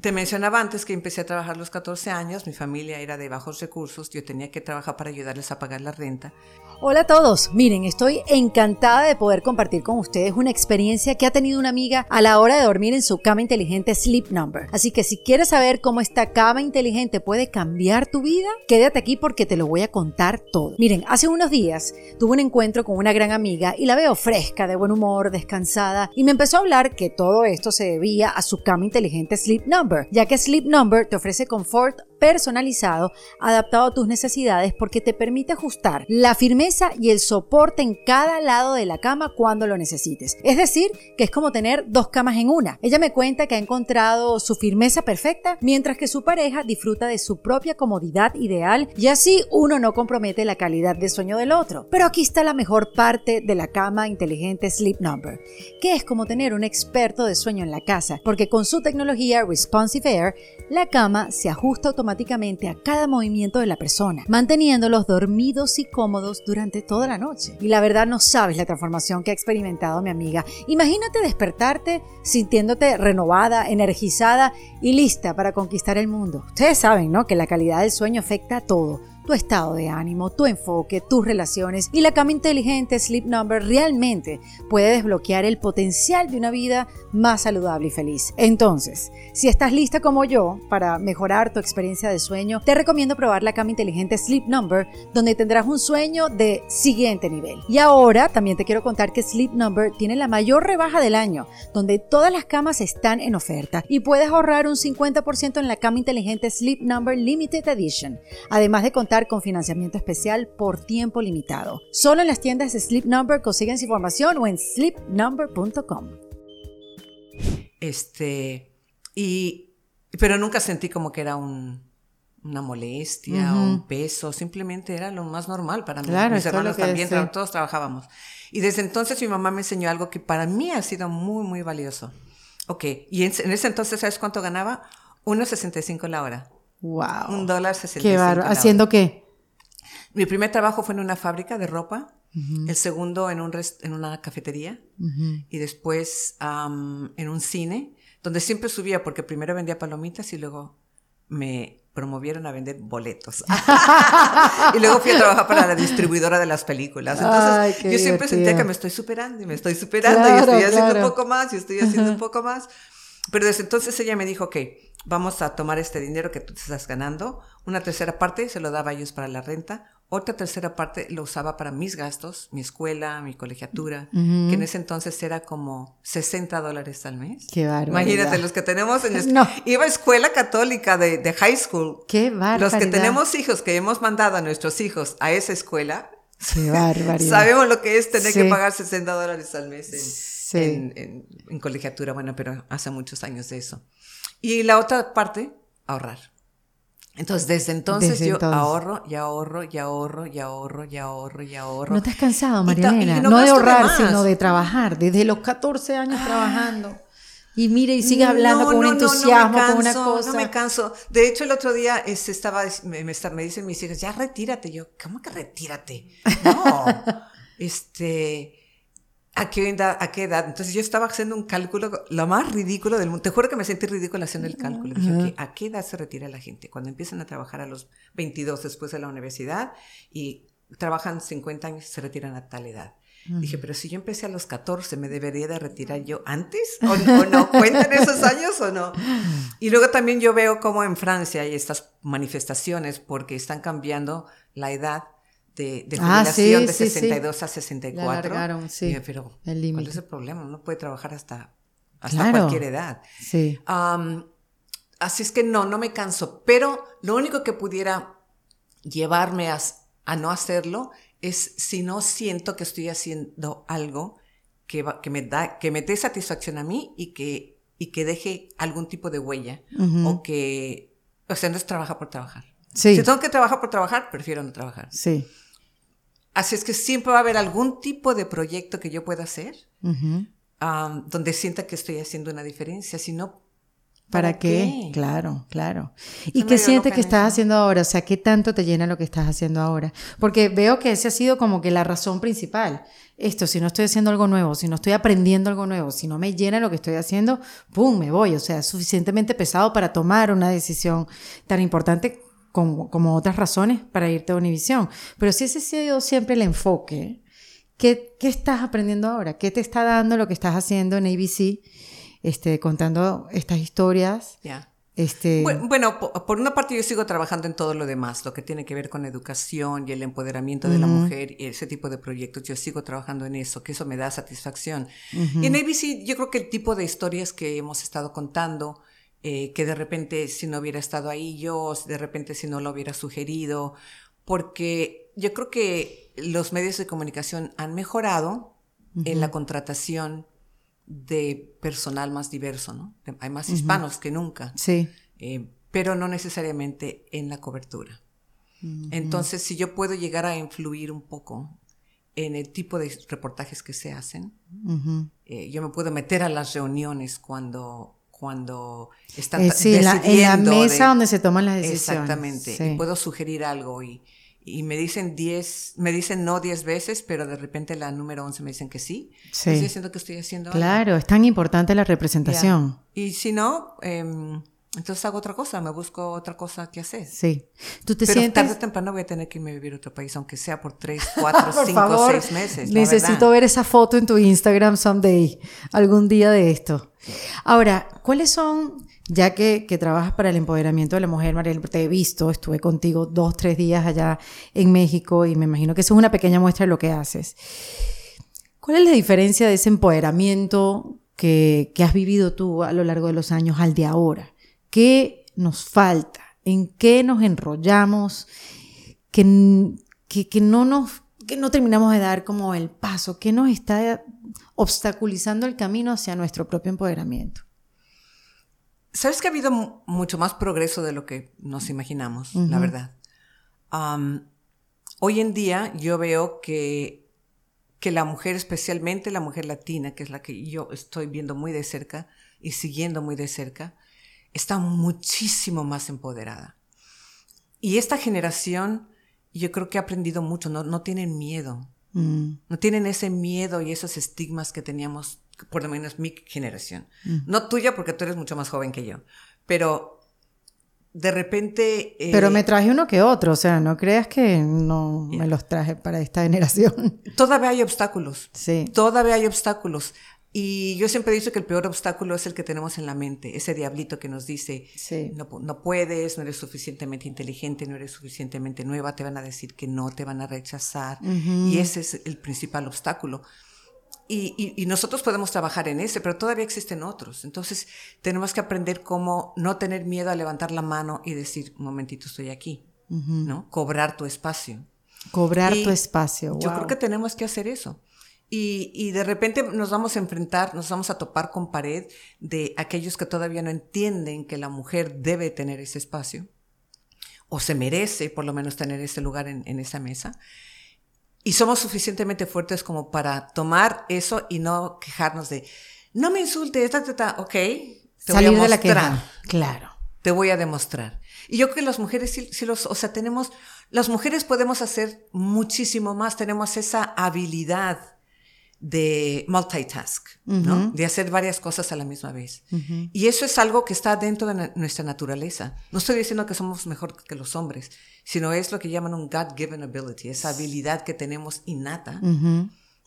te mencionaba antes que empecé a trabajar a los 14 años, mi familia era de bajos recursos, yo tenía que trabajar para ayudarles a pagar la renta. Hola a todos, miren, estoy encantada de poder compartir con ustedes una experiencia que ha tenido una amiga a la hora de dormir en su cama inteligente Sleep Number. Así que si quieres saber cómo esta cama inteligente puede cambiar tu vida, quédate aquí porque te lo voy a contar todo. Miren, hace unos días tuve un encuentro con una gran amiga y la veo fresca, de buen humor, descansada, y me empezó a hablar que todo esto se debía a su cama inteligente Sleep Number, ya que Sleep Number te ofrece confort personalizado, adaptado a tus necesidades porque te permite ajustar la firmeza y el soporte en cada lado de la cama cuando lo necesites. Es decir, que es como tener dos camas en una. Ella me cuenta que ha encontrado su firmeza perfecta mientras que su pareja disfruta de su propia comodidad ideal y así uno no compromete la calidad de sueño del otro. Pero aquí está la mejor parte de la cama inteligente Sleep Number, que es como tener un experto de sueño en la casa, porque con su tecnología Responsive Air, la cama se ajusta automáticamente a cada movimiento de la persona, manteniéndolos dormidos y cómodos durante toda la noche. Y la verdad no sabes la transformación que ha experimentado mi amiga. Imagínate despertarte sintiéndote renovada, energizada y lista para conquistar el mundo. Ustedes saben, ¿no? Que la calidad del sueño afecta a todo tu estado de ánimo, tu enfoque, tus relaciones y la cama inteligente Sleep Number realmente puede desbloquear el potencial de una vida más saludable y feliz. Entonces, si estás lista como yo para mejorar tu experiencia de sueño, te recomiendo probar la cama inteligente Sleep Number, donde tendrás un sueño de siguiente nivel. Y ahora también te quiero contar que Sleep Number tiene la mayor rebaja del año, donde todas las camas están en oferta y puedes ahorrar un 50% en la cama inteligente Sleep Number Limited Edition, además de contar con financiamiento especial por tiempo limitado. Solo en las tiendas de Sleep Number consiguen información o en sleepnumber.com. Este, y, pero nunca sentí como que era un, una molestia o un peso, simplemente era lo más normal para mí. Mis hermanos también, todos trabajábamos. Y desde entonces mi mamá me enseñó algo que para mí ha sido muy, muy valioso. Ok, y en, en ese entonces, ¿sabes cuánto ganaba? 1.65 la hora. Wow. Un dólar sesenta Qué bárbaro. ¿Haciendo qué? Mi primer trabajo fue en una fábrica de ropa. El segundo en, un en una cafetería. Y después en un cine, donde siempre subía porque primero vendía palomitas y luego me promovieron a vender boletos. y luego fui a trabajar para la distribuidora de las películas. Entonces, yo siempre sentía que me estoy superando y me estoy superando y estoy haciendo un poco más y estoy haciendo un poco más. Pero desde entonces ella me dijo, ok, vamos a tomar este dinero que tú te estás ganando, una tercera parte se lo daba a ellos para la renta, otra tercera parte lo usaba para mis gastos, mi escuela, mi colegiatura, que en ese entonces era como 60 dólares al mes. Qué Imagínate, los que tenemos en... No. Iba a escuela católica de, high school. Qué barbaridad. Los que tenemos hijos, que hemos mandado a nuestros hijos a esa escuela, Qué barbaridad. Sabemos lo que es tener que pagar 60 dólares al mes en, en, colegiatura, bueno, pero hace muchos años de eso. Y la otra parte, ahorrar. Entonces, desde entonces yo ahorro y ahorro y ahorro y ahorro y ahorro y ahorro. ¿No te has cansado, María No, de ahorrar, sino de trabajar. Desde los 14 años ah. trabajando. Y mire, y sigue hablando con un entusiasmo, con una cosa. No me canso. De hecho, el otro día este, estaba, me, me, dicen mis hijas, ya retírate. Yo, ¿cómo que retírate? No. este, ¿a qué, edad, ¿a qué edad? Entonces yo estaba haciendo un cálculo, lo más ridículo del mundo. Te juro que me sentí ridículo haciendo el cálculo. Dije, ¿a qué edad se retira la gente? Cuando empiezan a trabajar a los 22 después de la universidad y trabajan 50 años y se retiran a tal edad. Dije, pero si yo empecé a los 14, ¿me debería de retirar yo antes? ¿O no? ¿Cuentan esos años o no? Y luego también yo veo como en Francia hay estas manifestaciones porque están cambiando la edad de, de ah, jubilación de 62 a 64. sí. pero el ¿cuál es el problema? Uno puede trabajar hasta, hasta cualquier edad. Sí. así es que no, no me canso. Pero lo único que pudiera llevarme a, a no hacerlo es si no siento que estoy haciendo algo que, que, me, da, que me dé satisfacción a mí y que, y que deje algún tipo de huella o que, o sea, no es trabajar por trabajar. Si tengo que trabajar por trabajar, prefiero no trabajar. Sí. Así es que siempre va a haber algún tipo de proyecto que yo pueda hacer donde sienta que estoy haciendo una diferencia. Si no, ¿Para, qué? Claro, claro. ¿Y qué sientes que estás haciendo ahora? O sea, ¿qué tanto te llena lo que estás haciendo ahora? Porque veo que ese ha sido como que la razón principal. Esto, si no estoy haciendo algo nuevo, si no estoy aprendiendo algo nuevo, si no me llena lo que estoy haciendo, ¡pum! me voy. O sea, es suficientemente pesado para tomar una decisión tan importante como, como otras razones para irte a Univisión. Pero si ese ha sido siempre el enfoque, ¿qué, ¿qué estás aprendiendo ahora? ¿Qué te está dando lo que estás haciendo en ABC? este, contando estas historias. Este... Bueno, por una parte yo sigo trabajando en todo lo demás, lo que tiene que ver con educación y el empoderamiento de la mujer y ese tipo de proyectos. Yo sigo trabajando en eso, que eso me da satisfacción. Y en ABC yo creo que el tipo de historias que hemos estado contando, eh, que de repente si no hubiera estado ahí yo, de repente si no lo hubiera sugerido, porque yo creo que los medios de comunicación han mejorado en la contratación de personal más diverso, ¿no? Hay más hispanos que nunca. Sí. Eh, pero no necesariamente en la cobertura. Entonces, si yo puedo llegar a influir un poco en el tipo de reportajes que se hacen, eh, yo me puedo meter a las reuniones cuando cuando están eh, sí, en, la, mesa donde se toman las decisiones. Exactamente. Y puedo sugerir algo y, y me dicen 10, me dicen no 10 veces, pero de repente la número 11 me dicen que sí. sí. Estoy haciendo que estoy haciendo Claro, es tan importante la representación. Y si no, em, entonces hago otra cosa, me busco otra cosa que hacer. Sí. ¿Tú te pero sientes... tarde o temprano voy a tener que irme a vivir a otro país, aunque sea por 3, 4, 5, 6 meses. Necesito ver esa foto en tu Instagram someday, algún día de esto. Ahora, ¿cuáles son ya que, trabajas para el empoderamiento de la mujer, Mariel, te he visto, estuve contigo dos, tres días allá en México y me imagino que eso es una pequeña muestra de lo que haces. ¿Cuál es la diferencia de ese empoderamiento que, has vivido tú a lo largo de los años al de ahora? ¿Qué nos falta? ¿En qué nos enrollamos? Que, que, no nos que no terminamos de dar como el paso, ¿Qué nos está obstaculizando el camino hacia nuestro propio empoderamiento. Sabes que ha habido mucho más progreso de lo que nos imaginamos, la verdad. hoy en día yo veo que, que la mujer, especialmente la mujer latina, que es la que yo estoy viendo muy de cerca y siguiendo muy de cerca, está muchísimo más empoderada. Y esta generación, yo creo que ha aprendido mucho, no, no tienen miedo. Mm. No tienen ese miedo y esos estigmas que teníamos por lo menos mi generación. Mm. No tuya porque tú eres mucho más joven que yo, pero de repente... Eh, pero me traje uno que otro, o sea, no creas que no me los traje para esta generación. Todavía hay obstáculos. Sí. Todavía hay obstáculos. Y yo siempre he dicho que el peor obstáculo es el que tenemos en la mente, ese diablito que nos dice, no, no, puedes, no eres suficientemente inteligente, no eres suficientemente nueva, te van a decir que no, te van a rechazar. Y ese es el principal obstáculo. Y, nosotros podemos trabajar en ese, pero todavía existen otros. Entonces, tenemos que aprender cómo no tener miedo a levantar la mano y decir, un momentito, estoy aquí, ¿no? Cobrar tu espacio. Cobrar tu espacio. Yo creo que tenemos que hacer eso. Y, y, de repente nos vamos a enfrentar, nos vamos a topar con pared de aquellos que todavía no entienden que la mujer debe tener ese espacio o se merece por lo menos tener ese lugar en, en esa mesa. Y somos suficientemente fuertes como para tomar eso y no quejarnos de, no me insultes, ta, ta, ta, ok, te Salir voy a mostrar. De la Claro. Te voy a demostrar. Y yo creo que las mujeres sí, los, o sea, tenemos, las mujeres podemos hacer muchísimo más, tenemos esa habilidad de multitask, ¿no? De hacer varias cosas a la misma vez. Y eso es algo que está dentro de nuestra naturaleza. No estoy diciendo que somos mejor que los hombres, sino es lo que llaman un God-given ability, esa habilidad que tenemos innata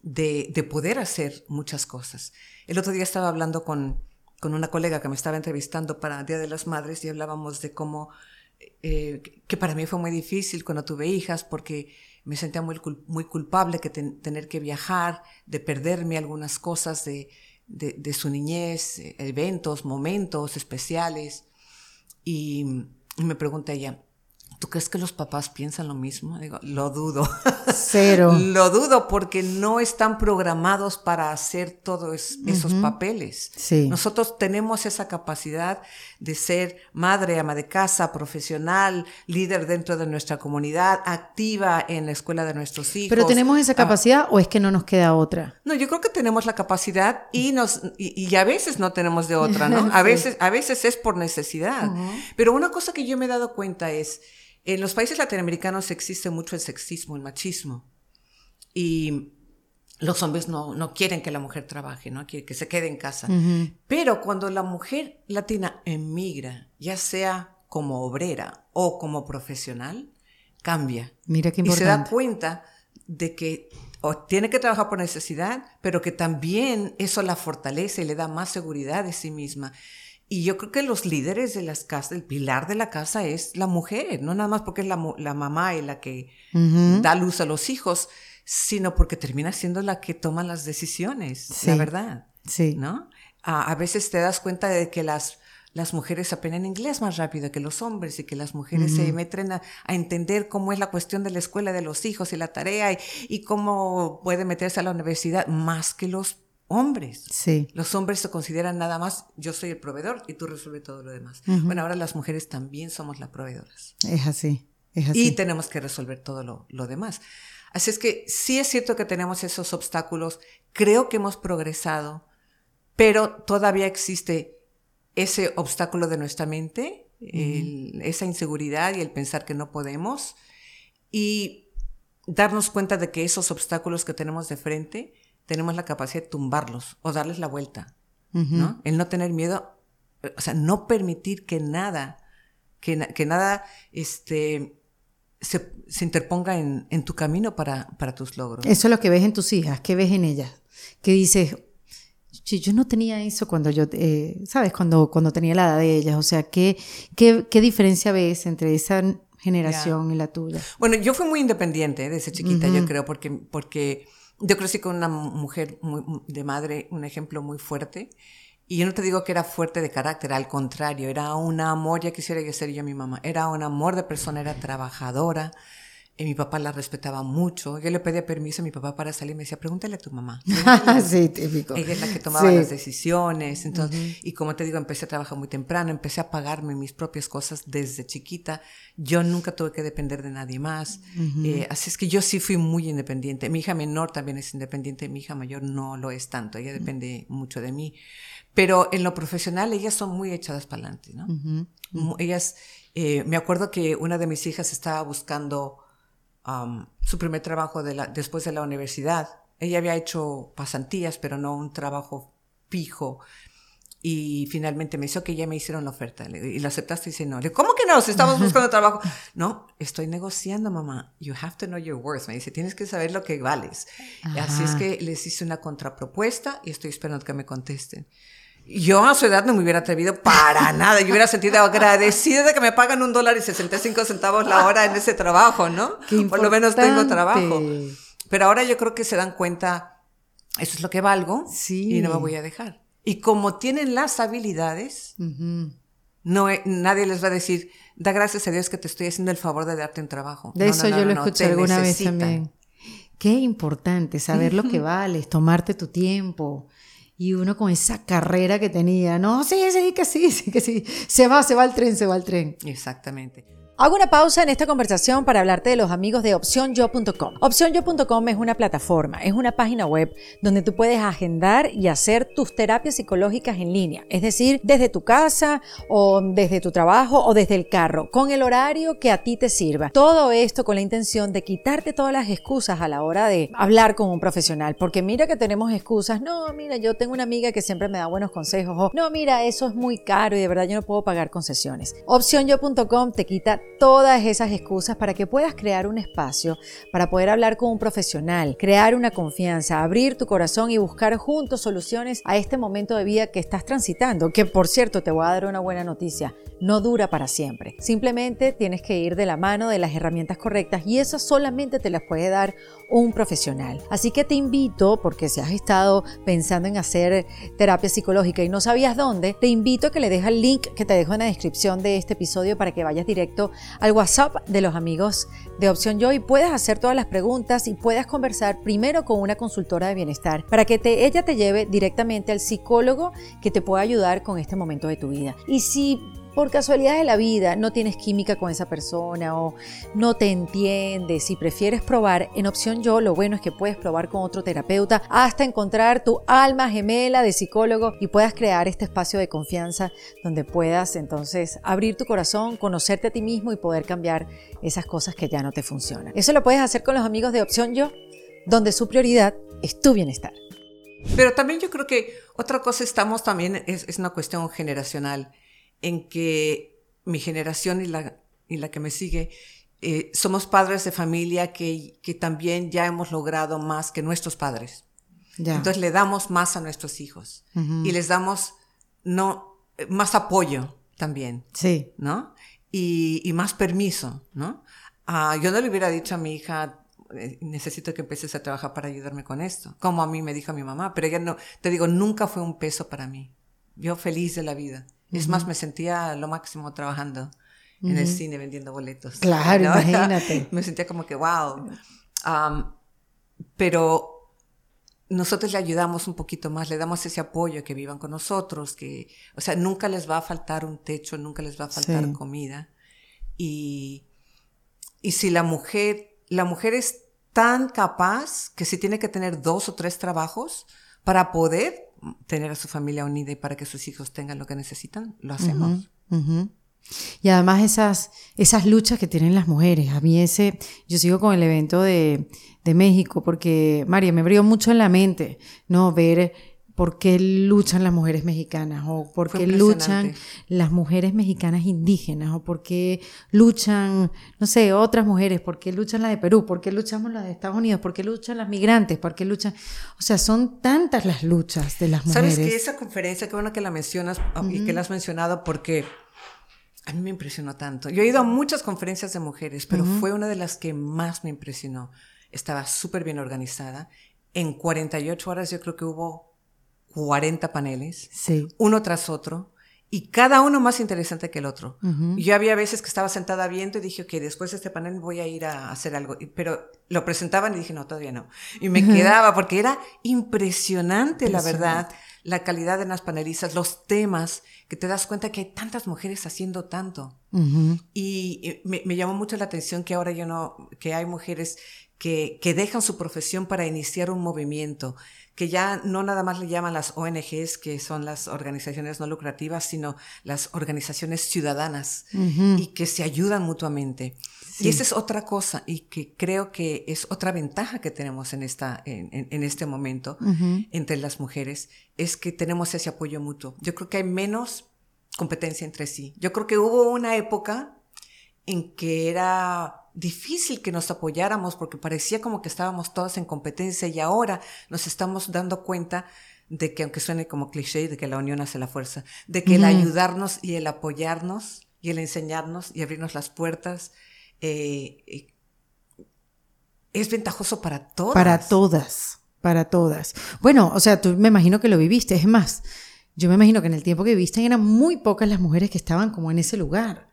de, de, poder hacer muchas cosas. El otro día estaba hablando con, con una colega que me estaba entrevistando para Día de las Madres y hablábamos de cómo, eh, que para mí fue muy difícil cuando tuve hijas porque me sentía muy, muy culpable que tener que viajar, de perderme algunas cosas de, de, su niñez, eventos, momentos especiales. Y, y me pregunta ella, ¿Tú crees que los papás piensan lo mismo? Digo, lo dudo. Cero. lo dudo porque no están programados para hacer todos esos papeles. Sí. Nosotros tenemos esa capacidad de ser madre, ama de casa, profesional, líder dentro de nuestra comunidad, activa en la escuela de nuestros hijos. ¿Pero tenemos esa ah. capacidad o es que no nos queda otra? No, yo creo que tenemos la capacidad y, nos, y, a veces no tenemos de otra, ¿no? A, veces, a veces es por necesidad. Pero una cosa que yo me he dado cuenta es en los países latinoamericanos existe mucho el sexismo, el machismo. Y los hombres no, no quieren que la mujer trabaje, ¿no? Quieren que se quede en casa. Pero cuando la mujer latina emigra, ya sea como obrera o como profesional, cambia. Mira qué importante. Y se da cuenta de que o tiene que trabajar por necesidad, pero que también eso la fortalece y le da más seguridad de sí misma. Y yo creo que los líderes de las casas, el pilar de la casa es la mujer, no nada más porque es la, la mamá y la que da luz a los hijos, sino porque termina siendo la que toma las decisiones, la verdad. Sí. ¿No? A, a, veces te das cuenta de que las, las mujeres aprenden inglés más rápido que los hombres y que las mujeres se meten a, a, entender cómo es la cuestión de la escuela de los hijos y la tarea y, y cómo puede meterse a la universidad más que los hombres. Sí. Los hombres se consideran nada más, yo soy el proveedor y tú resuelves todo lo demás. Bueno, ahora las mujeres también somos las proveedoras. Es así, es así. Y tenemos que resolver todo lo, lo demás. Así es que sí es cierto que tenemos esos obstáculos, creo que hemos progresado, pero todavía existe ese obstáculo de nuestra mente, esa inseguridad y el pensar que no podemos, y darnos cuenta de que esos obstáculos que tenemos de frente, tenemos la capacidad de tumbarlos o darles la vuelta, ¿no? El no tener miedo, o sea, no permitir que nada, que, que nada, este, se, se interponga en, en, tu camino para, para tus logros. Eso es lo que ves en tus hijas, ¿qué ves en ellas? Que dices, yo no tenía eso cuando yo, eh, ¿sabes? Cuando, cuando tenía la edad de ellas. O sea, ¿qué, qué, qué diferencia ves entre esa generación y la tuya? Bueno, yo fui muy independiente desde chiquita, yo creo, porque, porque yo crecí con una mujer de madre, un ejemplo muy fuerte. Y yo no te digo que era fuerte de carácter, al contrario, era un amor, ya quisiera que ser yo mi mamá, era un amor de persona, era trabajadora, y mi papá la respetaba mucho. Yo le pedía permiso a mi papá para salir y me decía, pregúntale a tu mamá. sí, típico. Ella es la que tomaba las decisiones. Entonces, Y como te digo, empecé a trabajar muy temprano, empecé a pagarme mis propias cosas desde chiquita. Yo nunca tuve que depender de nadie más. eh, así es que yo sí fui muy independiente. Mi hija menor también es independiente, mi hija mayor no lo es tanto. Ella depende mucho de mí. Pero en lo profesional, ellas son muy echadas para adelante, ¿no? Ellas, eh, me acuerdo que una de mis hijas estaba buscando su primer trabajo de la, después de la universidad. Ella había hecho pasantías, pero no un trabajo fijo. Y finalmente me hizo que ya me hicieron la oferta. ¿Y la aceptaste? Y dice, no. Le ¿cómo que no? Si estamos buscando trabajo. No, estoy negociando, mamá. You have to know your worth. Me dice, tienes que saber lo que vales. Así es que les hice una contrapropuesta y estoy esperando que me contesten. Yo a su edad no me hubiera atrevido para nada. Yo hubiera sentido agradecida de que me pagan un dólar y 65 centavos la hora en ese trabajo, ¿no? Por lo menos tengo trabajo. Pero ahora yo creo que se dan cuenta, eso es lo que valgo sí. y no me voy a dejar. Y como tienen las habilidades, No, nadie les va a decir, da gracias a Dios que te estoy haciendo el favor de darte un trabajo. De eso yo lo escuché alguna vez también. Qué importante saber lo que vales, tomarte tu tiempo. Y uno con esa carrera que tenía, no, sí, sí, que sí, sí, que sí. Se va, se va el tren, se va el tren. Exactamente. Hago una pausa en esta conversación para hablarte de los amigos de OpciónYo.com. OpciónYo.com es una plataforma, es una página web donde tú puedes agendar y hacer tus terapias psicológicas en línea, es decir, desde tu casa o desde tu trabajo o desde el carro, con el horario que a ti te sirva. Todo esto con la intención de quitarte todas las excusas a la hora de hablar con un profesional, porque mira que tenemos excusas, no, mira, yo tengo una amiga que siempre me da buenos consejos, o no, mira, eso es muy caro y de verdad yo no puedo pagar concesiones. OpciónYo.com te quita todas esas excusas para que puedas crear un espacio para poder hablar con un profesional, crear una confianza, abrir tu corazón y buscar juntos soluciones a este momento de vida que estás transitando, que por cierto te voy a dar una buena noticia, no dura para siempre. Simplemente tienes que ir de la mano de las herramientas correctas y esas solamente te las puede dar un profesional. Así que te invito, porque si has estado pensando en hacer terapia psicológica y no sabías dónde, te invito a que le dejes el link que te dejo en la descripción de este episodio para que vayas directo al WhatsApp de los amigos de Opción Yo y hacer todas las preguntas y puedas conversar primero con una consultora de bienestar para que ella te lleve directamente al psicólogo que te pueda ayudar con este momento de tu vida. Y si por casualidad de la vida no tienes química con esa persona o no te entiendes, si prefieres probar, en opción yo lo bueno es que puedes probar con otro terapeuta hasta encontrar tu alma gemela de psicólogo y puedas crear este espacio de confianza donde puedas entonces abrir tu corazón, conocerte a ti mismo y poder cambiar esas cosas que ya no te funcionan. Eso lo puedes hacer con los amigos de opción yo, donde su prioridad es tu bienestar. Pero también yo creo que otra cosa estamos también, es, es una cuestión generacional en que mi generación y la, y la que me sigue, eh, somos padres de familia que, que, también ya hemos logrado más que nuestros padres. Entonces le damos más a nuestros hijos y les damos no, más apoyo también. Sí. ¿No? Y, y más permiso, ¿no? Uh, yo no le hubiera dicho a mi hija, eh, necesito que empieces a trabajar para ayudarme con esto, como a mí me dijo mi mamá, pero ella no, te digo, nunca fue un peso para mí. Yo feliz de la vida. Es más, me sentía lo máximo trabajando en el cine vendiendo boletos. Claro, imagínate. me sentía como que, wow. pero nosotros le ayudamos un poquito más, le damos ese apoyo, que vivan con nosotros, que, o sea, nunca les va a faltar un techo, nunca les va a faltar comida. Y, y si la mujer, la mujer es tan capaz que si tiene que tener dos o tres trabajos para poder tener a su familia unida y para que sus hijos tengan lo que necesitan, lo hacemos. Y además esas, esas luchas que tienen las mujeres. A mí ese, yo sigo con el evento de, de México porque, María, me abrió mucho en la mente, ¿no? Ver por qué luchan las mujeres mexicanas o por qué luchan las mujeres mexicanas indígenas o por qué luchan, no sé, otras mujeres, por qué luchan las de Perú, por qué luchamos las de Estados Unidos, por qué luchan las migrantes, por qué luchan, o sea, son tantas las luchas de las mujeres. Sabes que esa conferencia, qué bueno que la mencionas y que la has mencionado porque a mí me impresionó tanto. Yo he ido a muchas conferencias de mujeres, pero fue una de las que más me impresionó. Estaba súper bien organizada. En 48 horas yo creo que hubo 40 paneles, sí. uno tras otro, y cada uno más interesante que el otro. Yo había veces que estaba sentada viendo y dije, ok, después de este panel voy a ir a hacer algo, pero lo presentaban y dije, no, todavía no. Y me quedaba porque era impresionante, la verdad, la calidad de las panelistas, los temas, que te das cuenta que hay tantas mujeres haciendo tanto. Y me, me, llamó mucho la atención que ahora yo no, que hay mujeres que, que dejan su profesión para iniciar un movimiento, que ya no nada más le llaman las ONGs, que son las organizaciones no lucrativas, sino las organizaciones ciudadanas y que se ayudan mutuamente. Y esa es otra cosa y que creo que es otra ventaja que tenemos en, esta, en, en este momento entre las mujeres, es que tenemos ese apoyo mutuo. Yo creo que hay menos competencia entre sí. Yo creo que hubo una época en que era difícil que nos apoyáramos porque parecía como que estábamos todas en competencia y ahora nos estamos dando cuenta de que, aunque suene como cliché, de que la unión hace la fuerza, de que el ayudarnos y el apoyarnos y el enseñarnos y abrirnos las puertas eh, eh, es ventajoso para todas. Para todas, para todas. Bueno, o sea, tú me imagino que lo viviste, es más. yo me imagino que en el tiempo que viviste eran muy pocas las mujeres que estaban como en ese lugar.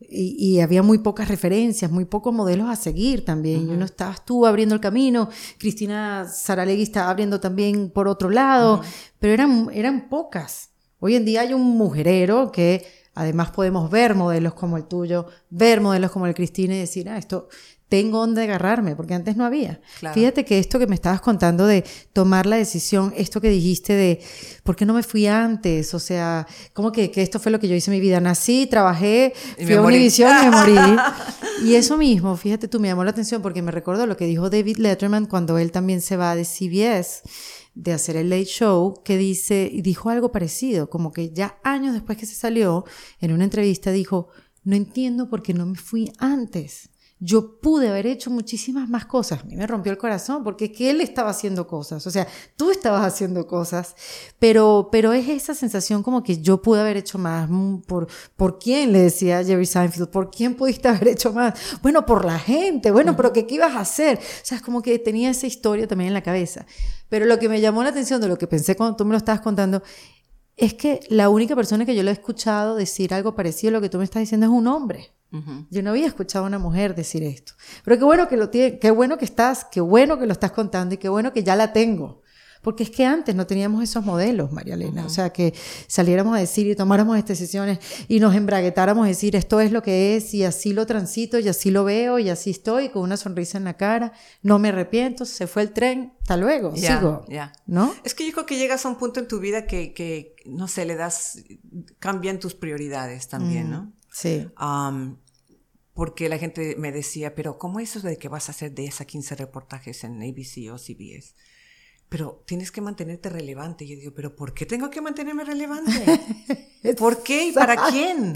Y, había muy pocas referencias, muy pocos modelos a seguir también. Y uno estabas tú abriendo el camino, Cristina Saralegui estaba abriendo también por otro lado, pero eran, eran pocas. Hoy en día hay un mujerero que además podemos ver modelos como el tuyo, ver modelos como el Cristina y decir, ah, esto, tengo donde agarrarme, porque antes no había. Fíjate que esto que me estabas contando de tomar la decisión, esto que dijiste de, ¿por qué no me fui antes? O sea, como que, que esto fue lo que yo hice en mi vida. Nací, trabajé, fui a Univision y me morí. y eso mismo, fíjate tú, me llamó la atención porque me recordó lo que dijo David Letterman cuando él también se va de CBS de hacer el late show que dice y dijo algo parecido, como que ya años después que se salió en una entrevista dijo, "No entiendo por qué no me fui antes." Yo pude haber hecho muchísimas más cosas. A mí me rompió el corazón porque es que él estaba haciendo cosas, o sea, tú estabas haciendo cosas, pero, pero es esa sensación como que yo pude haber hecho más. Mm, ¿Por, por quién? Le decía Jerry Seinfeld, ¿por quién pudiste haber hecho más? Bueno, por la gente, bueno, pero ¿qué, ¿qué ibas a hacer? O sea, es como que tenía esa historia también en la cabeza. Pero lo que me llamó la atención de lo que pensé cuando tú me lo estabas contando es que la única persona que yo lo he escuchado decir algo parecido a lo que tú me estás diciendo es un hombre. Yo no había escuchado a una mujer decir esto. Pero qué bueno que lo tiene, qué bueno que estás, qué bueno que lo estás contando y qué bueno que ya la tengo. Porque es que antes no teníamos esos modelos, María Elena. O sea, que saliéramos a decir y tomáramos estas decisiones y nos embraguetáramos a decir esto es lo que es y así lo transito y así lo veo y así estoy con una sonrisa en la cara. No me arrepiento, se fue el tren, hasta luego, sigo. Ya. ¿No? Es que yo creo que llegas a un punto en tu vida que, que no sé, le das, cambian tus prioridades también, ¿no? Sí. porque la gente me decía, pero ¿cómo es eso de que vas a hacer 10 a 15 reportajes en ABC o CBS? Pero tienes que mantenerte relevante. Y yo digo, ¿pero por qué tengo que mantenerme relevante? ¿Por qué y para quién?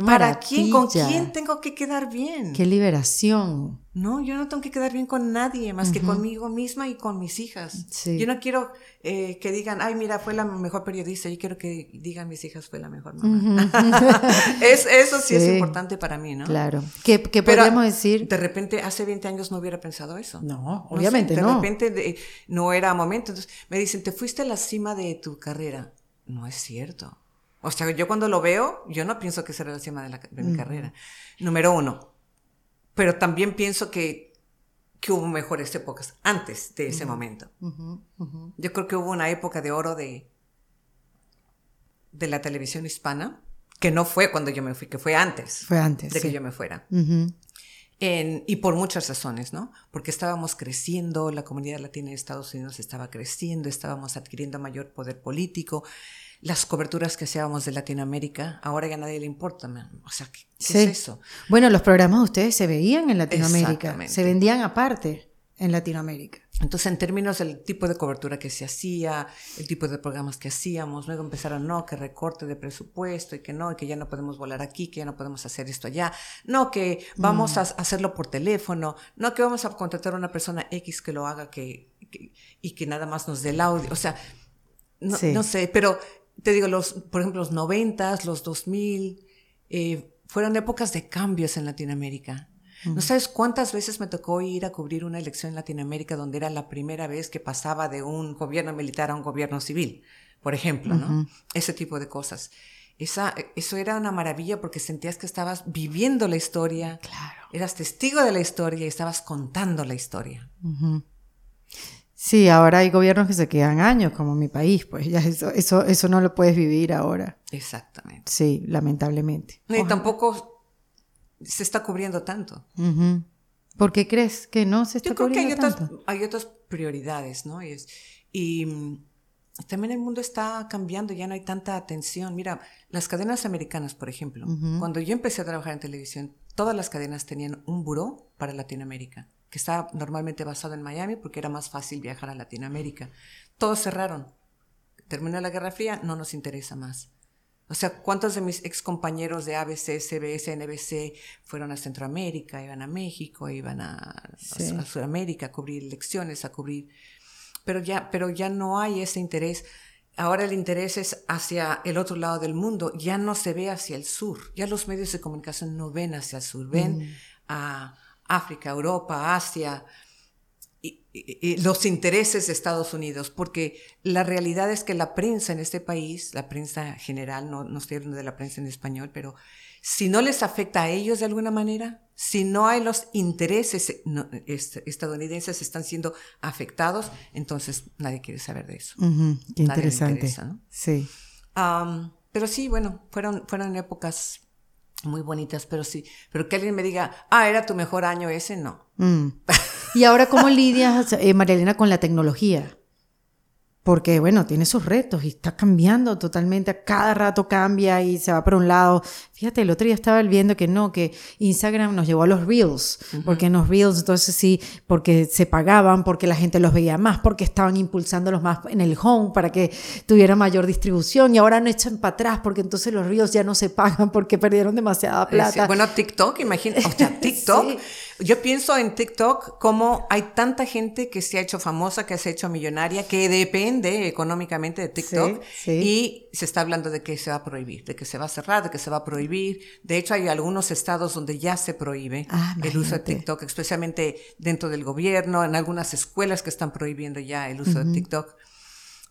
¿Para quién? ¿Con quién tengo que quedar bien? ¡Qué liberación! No, yo no tengo que quedar bien con nadie más que conmigo misma y con mis hijas. Yo no quiero eh, que digan, ay, mira, fue la mejor periodista. Yo quiero que digan mis hijas fue la mejor mamá. es, eso sí, es importante para mí, ¿no? Claro. ¿Qué, qué podríamos decir? De repente, hace 20 años no hubiera pensado eso. No, obviamente no. de repente no era momento. Entonces me dicen, te fuiste a la cima de tu carrera. No es cierto. O sea, yo cuando lo veo, yo no pienso que será la cima de, mi carrera. Número uno. Pero también pienso que, que hubo mejores épocas antes de ese momento. Yo creo que hubo una época de oro de, de la televisión hispana, que no fue cuando yo me fui, que fue antes. Fue antes. De que yo me fuera. y por muchas razones, ¿no? Porque estábamos creciendo, la comunidad latina de Estados Unidos estaba creciendo, estábamos adquiriendo mayor poder político, las coberturas que hacíamos de Latinoamérica, ahora ya a nadie le importa. O sea, ¿qué, es eso? Bueno, los programas de ustedes se veían en Latinoamérica, se vendían aparte en Latinoamérica. Entonces, en términos del tipo de cobertura que se hacía, el tipo de programas que hacíamos, luego empezaron, no, que recorte de presupuesto y que no, y que ya no podemos volar aquí, que ya no podemos hacer esto allá, no, que vamos mm. a hacerlo por teléfono, no, que vamos a contratar a una persona X que lo haga que, y que nada más nos dé el audio. O sea, no, no sé, pero te digo, los, por ejemplo, los noventas, los 2000, eh, fueron épocas de cambios en Latinoamérica. No sabes cuántas veces me tocó ir a cubrir una elección en Latinoamérica donde era la primera vez que pasaba de un gobierno militar a un gobierno civil, por ejemplo, ¿no? Ese tipo de cosas. Esa, eso era una maravilla porque sentías que estabas viviendo la historia, claro. eras testigo de la historia y estabas contando la historia. Sí, ahora hay gobiernos que se quedan años, como mi país, pues ya eso, eso, eso no lo puedes vivir ahora. Exactamente. Sí, lamentablemente. Y tampoco se está cubriendo tanto. ¿Por qué crees que no se está Yo creo que hay otras, hay otras prioridades, ¿no? Y, y mm, también el mundo está cambiando, ya no hay tanta atención. Mira, las cadenas americanas, por ejemplo, cuando yo empecé a trabajar en televisión, todas las cadenas tenían un buró para Latinoamérica que estaba normalmente basado en Miami porque era más fácil viajar a Latinoamérica. Todos cerraron. Terminó la Guerra Fría, no nos interesa más. O sea, ¿cuántos de mis ex compañeros de ABC, CBS, NBC fueron a Centroamérica, iban a México, iban a, Sudamérica a cubrir elecciones, a cubrir... Pero ya, pero ya no hay ese interés. Ahora el interés es hacia el otro lado del mundo, ya no se ve hacia el sur. Ya los medios de comunicación no ven hacia el sur, ven mm. a África, Europa, Asia. los intereses de Estados Unidos, porque la realidad es que la prensa en este país, la prensa general, no, no estoy hablando de la prensa en español, pero si no les afecta a ellos de alguna manera, si no hay los intereses estadounidenses están siendo afectados, entonces nadie quiere saber de eso. Qué interesante. Sí. pero sí, bueno, fueron, fueron épocas muy bonitas, pero sí, pero que alguien me diga, ah, era tu mejor año ese, no. Mm. ¿Y ahora cómo lidias, eh, María Elena, con la tecnología? Porque bueno, tiene sus retos y está cambiando totalmente, a cada rato cambia y se va para un lado. Fíjate, el otro día estaba viendo que no, que Instagram nos llevó a los Reels, porque en los Reels entonces sí, porque se pagaban, porque la gente los veía más, porque estaban impulsándolos más en el home para que tuviera mayor distribución y ahora no echan para atrás porque entonces los Reels ya no se pagan porque perdieron demasiada plata. Bueno, TikTok, imagínate, o sea, TikTok. Yo pienso en TikTok como hay tanta gente que se ha hecho famosa, que se ha hecho millonaria, que depende económicamente de TikTok y se está hablando de que se va a prohibir, de que se va a cerrar, de que se va a prohibir. De hecho, hay algunos estados donde ya se prohíbe ah, el uso de TikTok, especialmente dentro del gobierno, en algunas escuelas que están prohibiendo ya el uso de TikTok.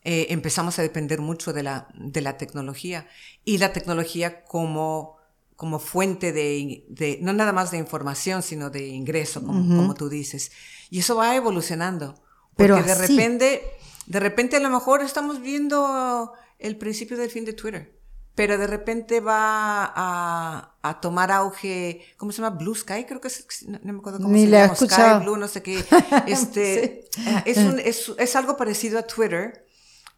Eh, empezamos a depender mucho de la, de la tecnología y la tecnología como como fuente de, no nada más de información, sino de ingreso, como, tú dices. Y eso va evolucionando. Porque Pero de repente, de repente a lo mejor estamos viendo el principio del fin de Twitter. Pero de repente va a, tomar auge, ¿cómo se llama? Blue Sky, creo que es, no, me acuerdo cómo se llama. Sky, Blue, no sé qué. Este, es, es, es algo parecido a Twitter,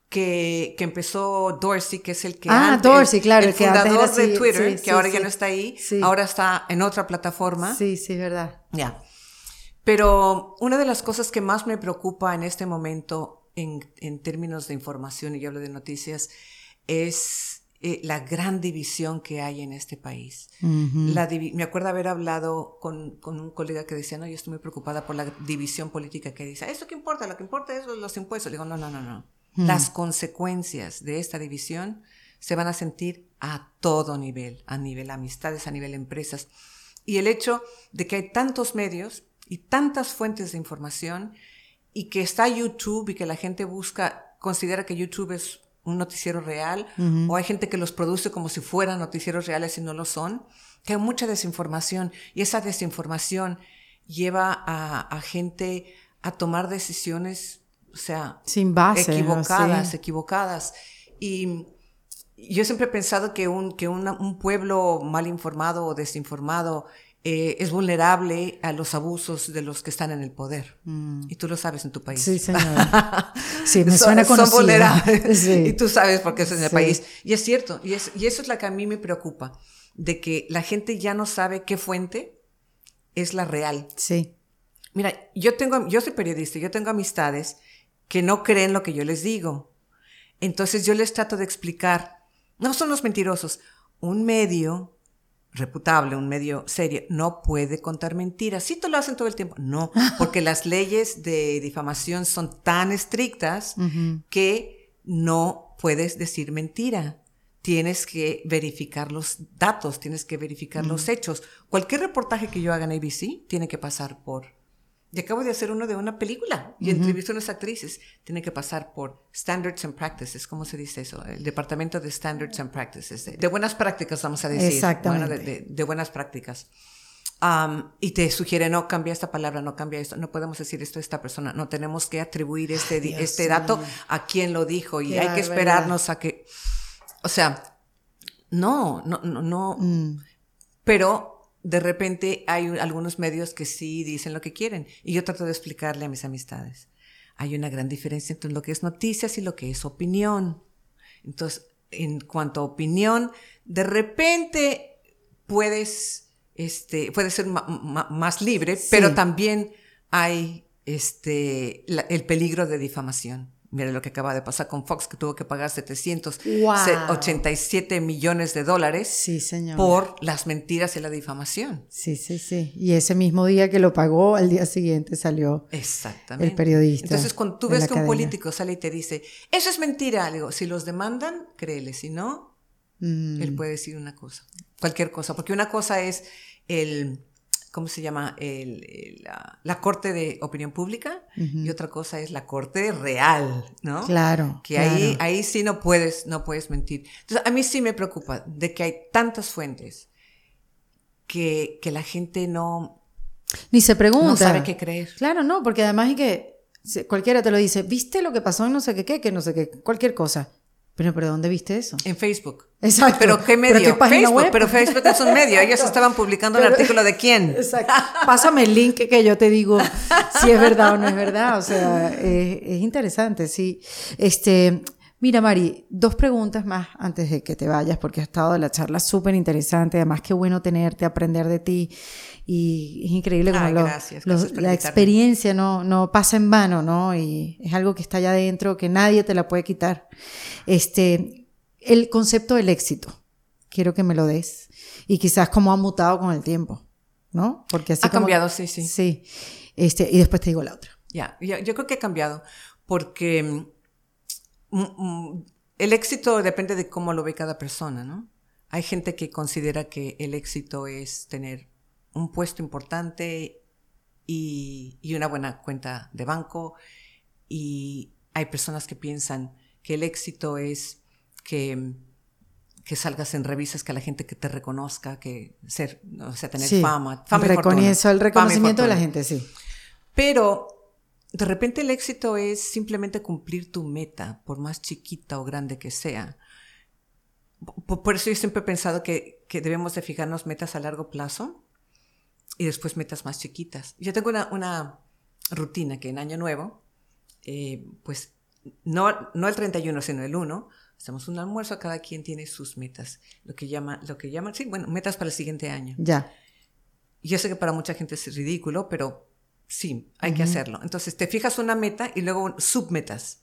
que, que, empezó Dorsey, que es el que ah, Dorsey, claro, el, fundador de Twitter, que ahora ya no está ahí, ahora está en otra plataforma. Sí, sí, verdad. Ya. Pero una de las cosas que más me preocupa en este momento en, en términos de información, y yo hablo de noticias, es eh, la gran división que hay en este país. la me acuerdo haber hablado con, con, un colega que decía, no, yo estoy muy preocupada por la división política que dice, ¿esto qué importa? Lo que importa es los impuestos. Le digo, no, no, no, no. Las consecuencias de esta división se van a sentir a todo nivel, a nivel amistades, a nivel empresas. Y el hecho de que hay tantos medios y tantas fuentes de información y que está YouTube y que la gente busca, considera que YouTube es un noticiero real, o hay gente que los produce como si fueran noticieros reales y no lo son, que hay mucha desinformación y esa desinformación lleva a, a gente a tomar decisiones o sea, sin base, equivocadas, equivocadas. Y yo siempre he pensado que un, que un pueblo mal informado o desinformado eh, es vulnerable a los abusos de los que están en el poder. Mm. Y tú lo sabes en tu país. Sí, señor. Sí, me suena son, son vulnerables. Y tú sabes por qué es en el país. Y es cierto. Y, es, y eso es lo que a mí me preocupa. De que la gente ya no sabe qué fuente es la real. Sí. Mira, yo tengo, yo soy periodista, yo tengo amistades que no creen lo que yo les digo. Entonces yo les trato de explicar, no son los mentirosos, un medio reputable, un medio serio, no puede contar mentiras. Sí, te lo hacen todo el tiempo. No, porque las leyes de difamación son tan estrictas que no puedes decir mentira. Tienes que verificar los datos, tienes que verificar los hechos. Cualquier reportaje que yo haga en ABC tiene que pasar por y acabo de hacer uno de una película y entrevisto a unas actrices. Tiene que pasar por Standards and Practices, ¿cómo se dice eso? El departamento de Standards and Practices, de, buenas prácticas, vamos a decir. Exactamente. de, buenas prácticas. Um, y te sugiere, no, cambia esta palabra, no cambia esto, no podemos decir esto a esta persona, no tenemos que atribuir este, este dato a quien lo dijo y hay que esperarnos a que, o sea, no, no, no, no, mm. pero de repente hay algunos medios que sí dicen lo que quieren y yo trato de explicarle a mis amistades. Hay una gran diferencia entre lo que es noticias y lo que es opinión. Entonces, en cuanto a opinión, de repente puedes, este, puedes ser más libre, pero también hay este, el peligro de difamación. Mira lo que acaba de pasar con Fox, que tuvo que pagar 787 millones de dólares sí, señor. por las mentiras y la difamación. Sí, sí, sí. Y ese mismo día que lo pagó, al día siguiente salió Exactamente. el periodista. Entonces, cuando tú ves que un político sale y te dice, eso es mentira, digo, si los demandan, créele, si no, mm. él puede decir una cosa, cualquier cosa, porque una cosa es el ¿cómo se llama? la, corte de opinión pública y otra cosa es la corte real, ¿no? Claro. Que Ahí, ahí sí no puedes, no puedes mentir. Entonces, a mí sí me preocupa de que hay tantas fuentes que, que la gente no... Ni se pregunta. No sabe qué creer. Claro, no, porque además es que cualquiera te lo dice, ¿viste lo que pasó en no sé qué, qué, que no sé qué, cualquier cosa? Pero, pero ¿dónde viste eso? En Facebook. Exacto. ¿Pero qué medio? ¿Pero qué Facebook, web? pero Facebook es un medio. Ellos estaban publicando el artículo de quién. Exacto. Pásame el link que yo te digo si es verdad o no es verdad. O sea, es interesante, sí. Este, mira, Mari, dos preguntas más antes de que te vayas, porque ha estado la charla súper interesante. Además, qué bueno tenerte, aprender de ti y es increíble como la experiencia no, no pasa en vano, ¿no? Y es algo que está allá adentro, que nadie te la puede quitar. Este, el concepto del éxito, quiero que me lo des. Y quizás cómo ha mutado con el tiempo, ¿no? Porque así ha cambiado, sí, sí. Sí. Este, y después te digo la otra. Ya, yo creo que ha cambiado, porque mm, mm, el éxito depende de cómo lo ve cada persona, ¿no? Hay gente que considera que el éxito es tener un puesto importante y, una buena cuenta de banco. Y hay personas que piensan que el éxito es que, que salgas en revistas, que la gente que te reconozca, que ser, o sea, tener fama. fama el reconocimiento de la gente, sí. Pero de repente el éxito es simplemente cumplir tu meta, por más chiquita o grande que sea. Por, eso yo siempre he pensado que, que, debemos de fijarnos metas a largo plazo y después metas más chiquitas. Yo tengo una, una rutina que en Año Nuevo, eh, pues no, no el 31, sino el 1, hacemos un almuerzo, cada quien tiene sus metas, lo que llama, lo que llaman, sí, bueno, metas para el siguiente año. Ya. Yo sé que para mucha gente es ridículo, pero sí, hay que hacerlo. Entonces te fijas una meta y luego submetas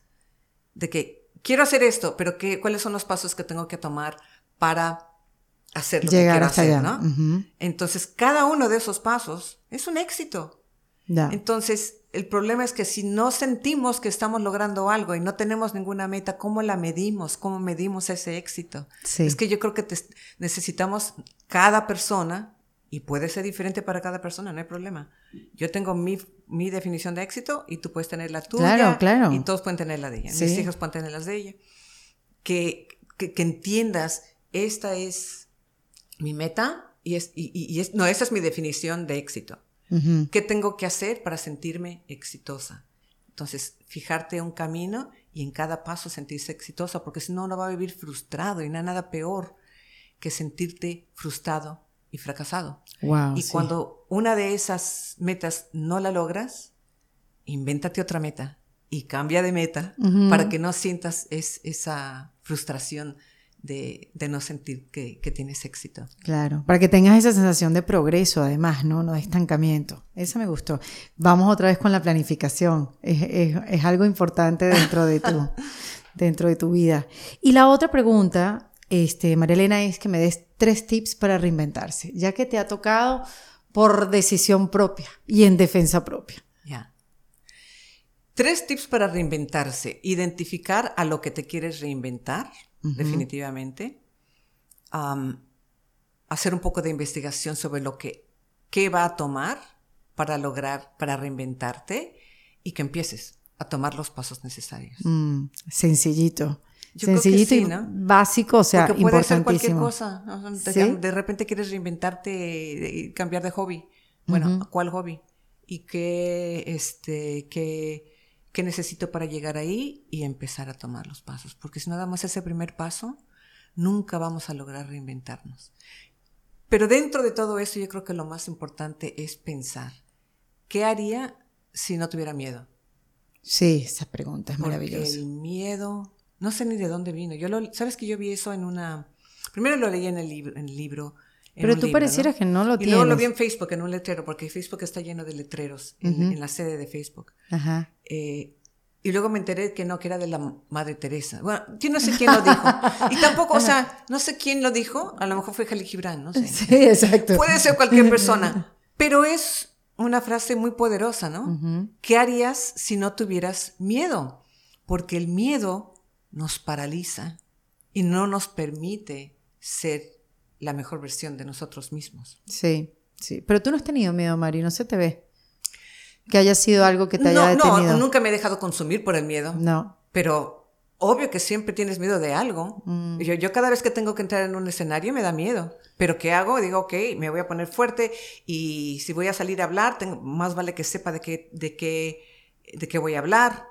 de que quiero hacer esto, pero qué, cuáles son los pasos que tengo que tomar para hacer lo que quiero hacer, ¿no? Entonces, cada uno de esos pasos es un éxito. Entonces, el problema es que si no sentimos que estamos logrando algo y no tenemos ninguna meta, ¿cómo la medimos? ¿Cómo medimos ese éxito? Es que yo creo que necesitamos cada persona, y puede ser diferente para cada persona, no hay problema. Yo tengo mi, mi definición de éxito y tú puedes tener la tuya. Claro, claro. Y todos pueden tener la de ella. Mis hijos pueden tener las de ella. Que, que, que entiendas, esta es mi meta y es, y, es, no, esa es mi definición de éxito. ¿Qué tengo que hacer para sentirme exitosa? Entonces, fijarte un camino y en cada paso sentirse exitosa, porque si no, uno va a vivir frustrado y no hay nada peor que sentirte frustrado y fracasado. y cuando una de esas metas no la logras, invéntate otra meta y cambia de meta para que no sientas es, esa frustración de, no sentir que, tienes éxito. Claro, para que tengas esa sensación de progreso, además, ¿no? No de estancamiento. Eso me gustó. Vamos otra vez con la planificación. Es, algo importante dentro de, tu, dentro de tu vida. Y la otra pregunta, este, María Elena, es que me des tres tips para reinventarse, ya que te ha tocado por decisión propia y en defensa propia. Ya. Tres tips para reinventarse. Identificar a lo que te quieres reinventar definitivamente. hacer un poco de investigación sobre lo que qué va a tomar para lograr, para reinventarte y que empieces a tomar los pasos necesarios. Mm, sencillito. Sencillito y básico, o sea, Porque puede ser cualquier cosa. De repente quieres reinventarte y cambiar de hobby. Bueno, ¿cuál hobby? Y qué, este, qué, qué necesito para llegar ahí y empezar a tomar los pasos. Porque si no damos ese primer paso, nunca vamos a lograr reinventarnos. Pero dentro de todo eso yo creo que lo más importante es pensar, ¿qué haría si no tuviera miedo? Sí, esa pregunta es maravillosa. Porque el miedo, no sé ni de dónde vino. Yo lo, sabes que yo vi eso en una, primero lo leí en el libro, en el libro pero tú parecieras que no lo tienes. Y luego lo vi en Facebook, en un letrero, porque Facebook está lleno de letreros en, la sede de Facebook. Ajá. Eh, y luego me enteré que no, que era de la Madre Teresa. Bueno, yo no sé quién lo dijo. Y tampoco, o sea, no sé quién lo dijo. A lo mejor fue Jalil Gibran, no sé. Sí, exacto. Puede ser cualquier persona. Pero es una frase muy poderosa, ¿no? ¿Qué harías si no tuvieras miedo? Porque el miedo nos paraliza y no nos permite ser la mejor versión de nosotros mismos. Sí, Sí, pero tú no has tenido miedo, Mari, no se te ve. Que haya sido algo que te haya detenido. No, nunca me he dejado consumir por el miedo. No. Pero obvio que siempre tienes miedo de algo. Mm. Yo, yo cada vez que tengo que entrar en un escenario me da miedo. Pero ¿qué hago? Digo, ok, me voy a poner fuerte y si voy a salir a hablar, tengo, más vale que sepa de qué, de qué, de qué voy a hablar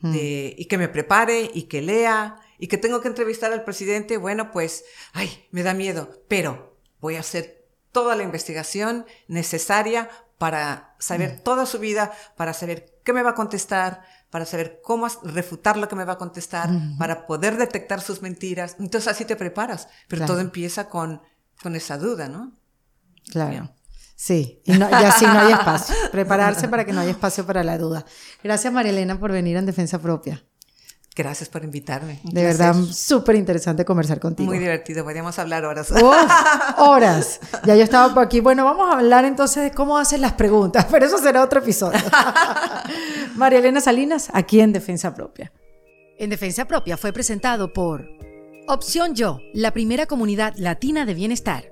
mm. y que me prepare y que lea y que tengo que entrevistar al presidente. Bueno, pues, ay, me da miedo, pero voy a hacer toda la investigación necesaria para saber mm. toda su vida, para saber qué me va a contestar, para saber cómo refutar lo que me va a contestar, para poder detectar sus mentiras. Entonces así te preparas, pero todo empieza con, con esa duda, ¿no? Claro. Sí, y, y así no hay espacio. Prepararse para que no haya espacio para la duda. Gracias, María Elena, por venir en defensa propia. Gracias por invitarme. de verdad, súper interesante conversar contigo. Muy divertido, podríamos hablar horas. horas. Ya yo estaba por aquí. Bueno, vamos a hablar entonces de cómo hacen las preguntas, pero eso será otro episodio. María Elena Salinas, aquí en Defensa Propia. En Defensa Propia fue presentado por Opción Yo, la primera comunidad latina de bienestar.